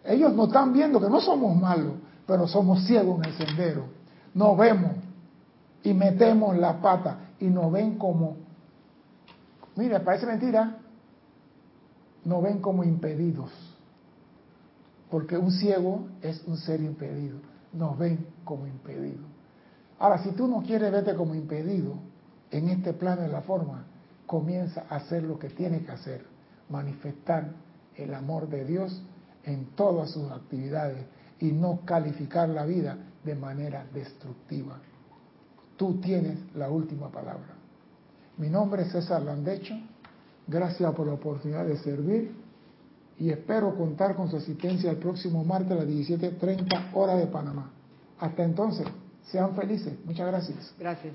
Ellos nos están viendo que no somos malos, pero somos ciegos en el sendero. Nos vemos y metemos la pata y nos ven como, mire, parece mentira, nos ven como impedidos. Porque un ciego es un ser impedido. Nos ven como impedidos. Ahora, si tú no quieres verte como impedido en este plano de la forma, comienza a hacer lo que tiene que hacer, manifestar el amor de Dios en todas sus actividades y no calificar la vida de manera destructiva. Tú tienes la última palabra. Mi nombre es César Landecho. Gracias por la oportunidad de servir y espero contar con su asistencia el próximo martes a las 17.30 horas de Panamá. Hasta entonces, sean felices. Muchas gracias. Gracias.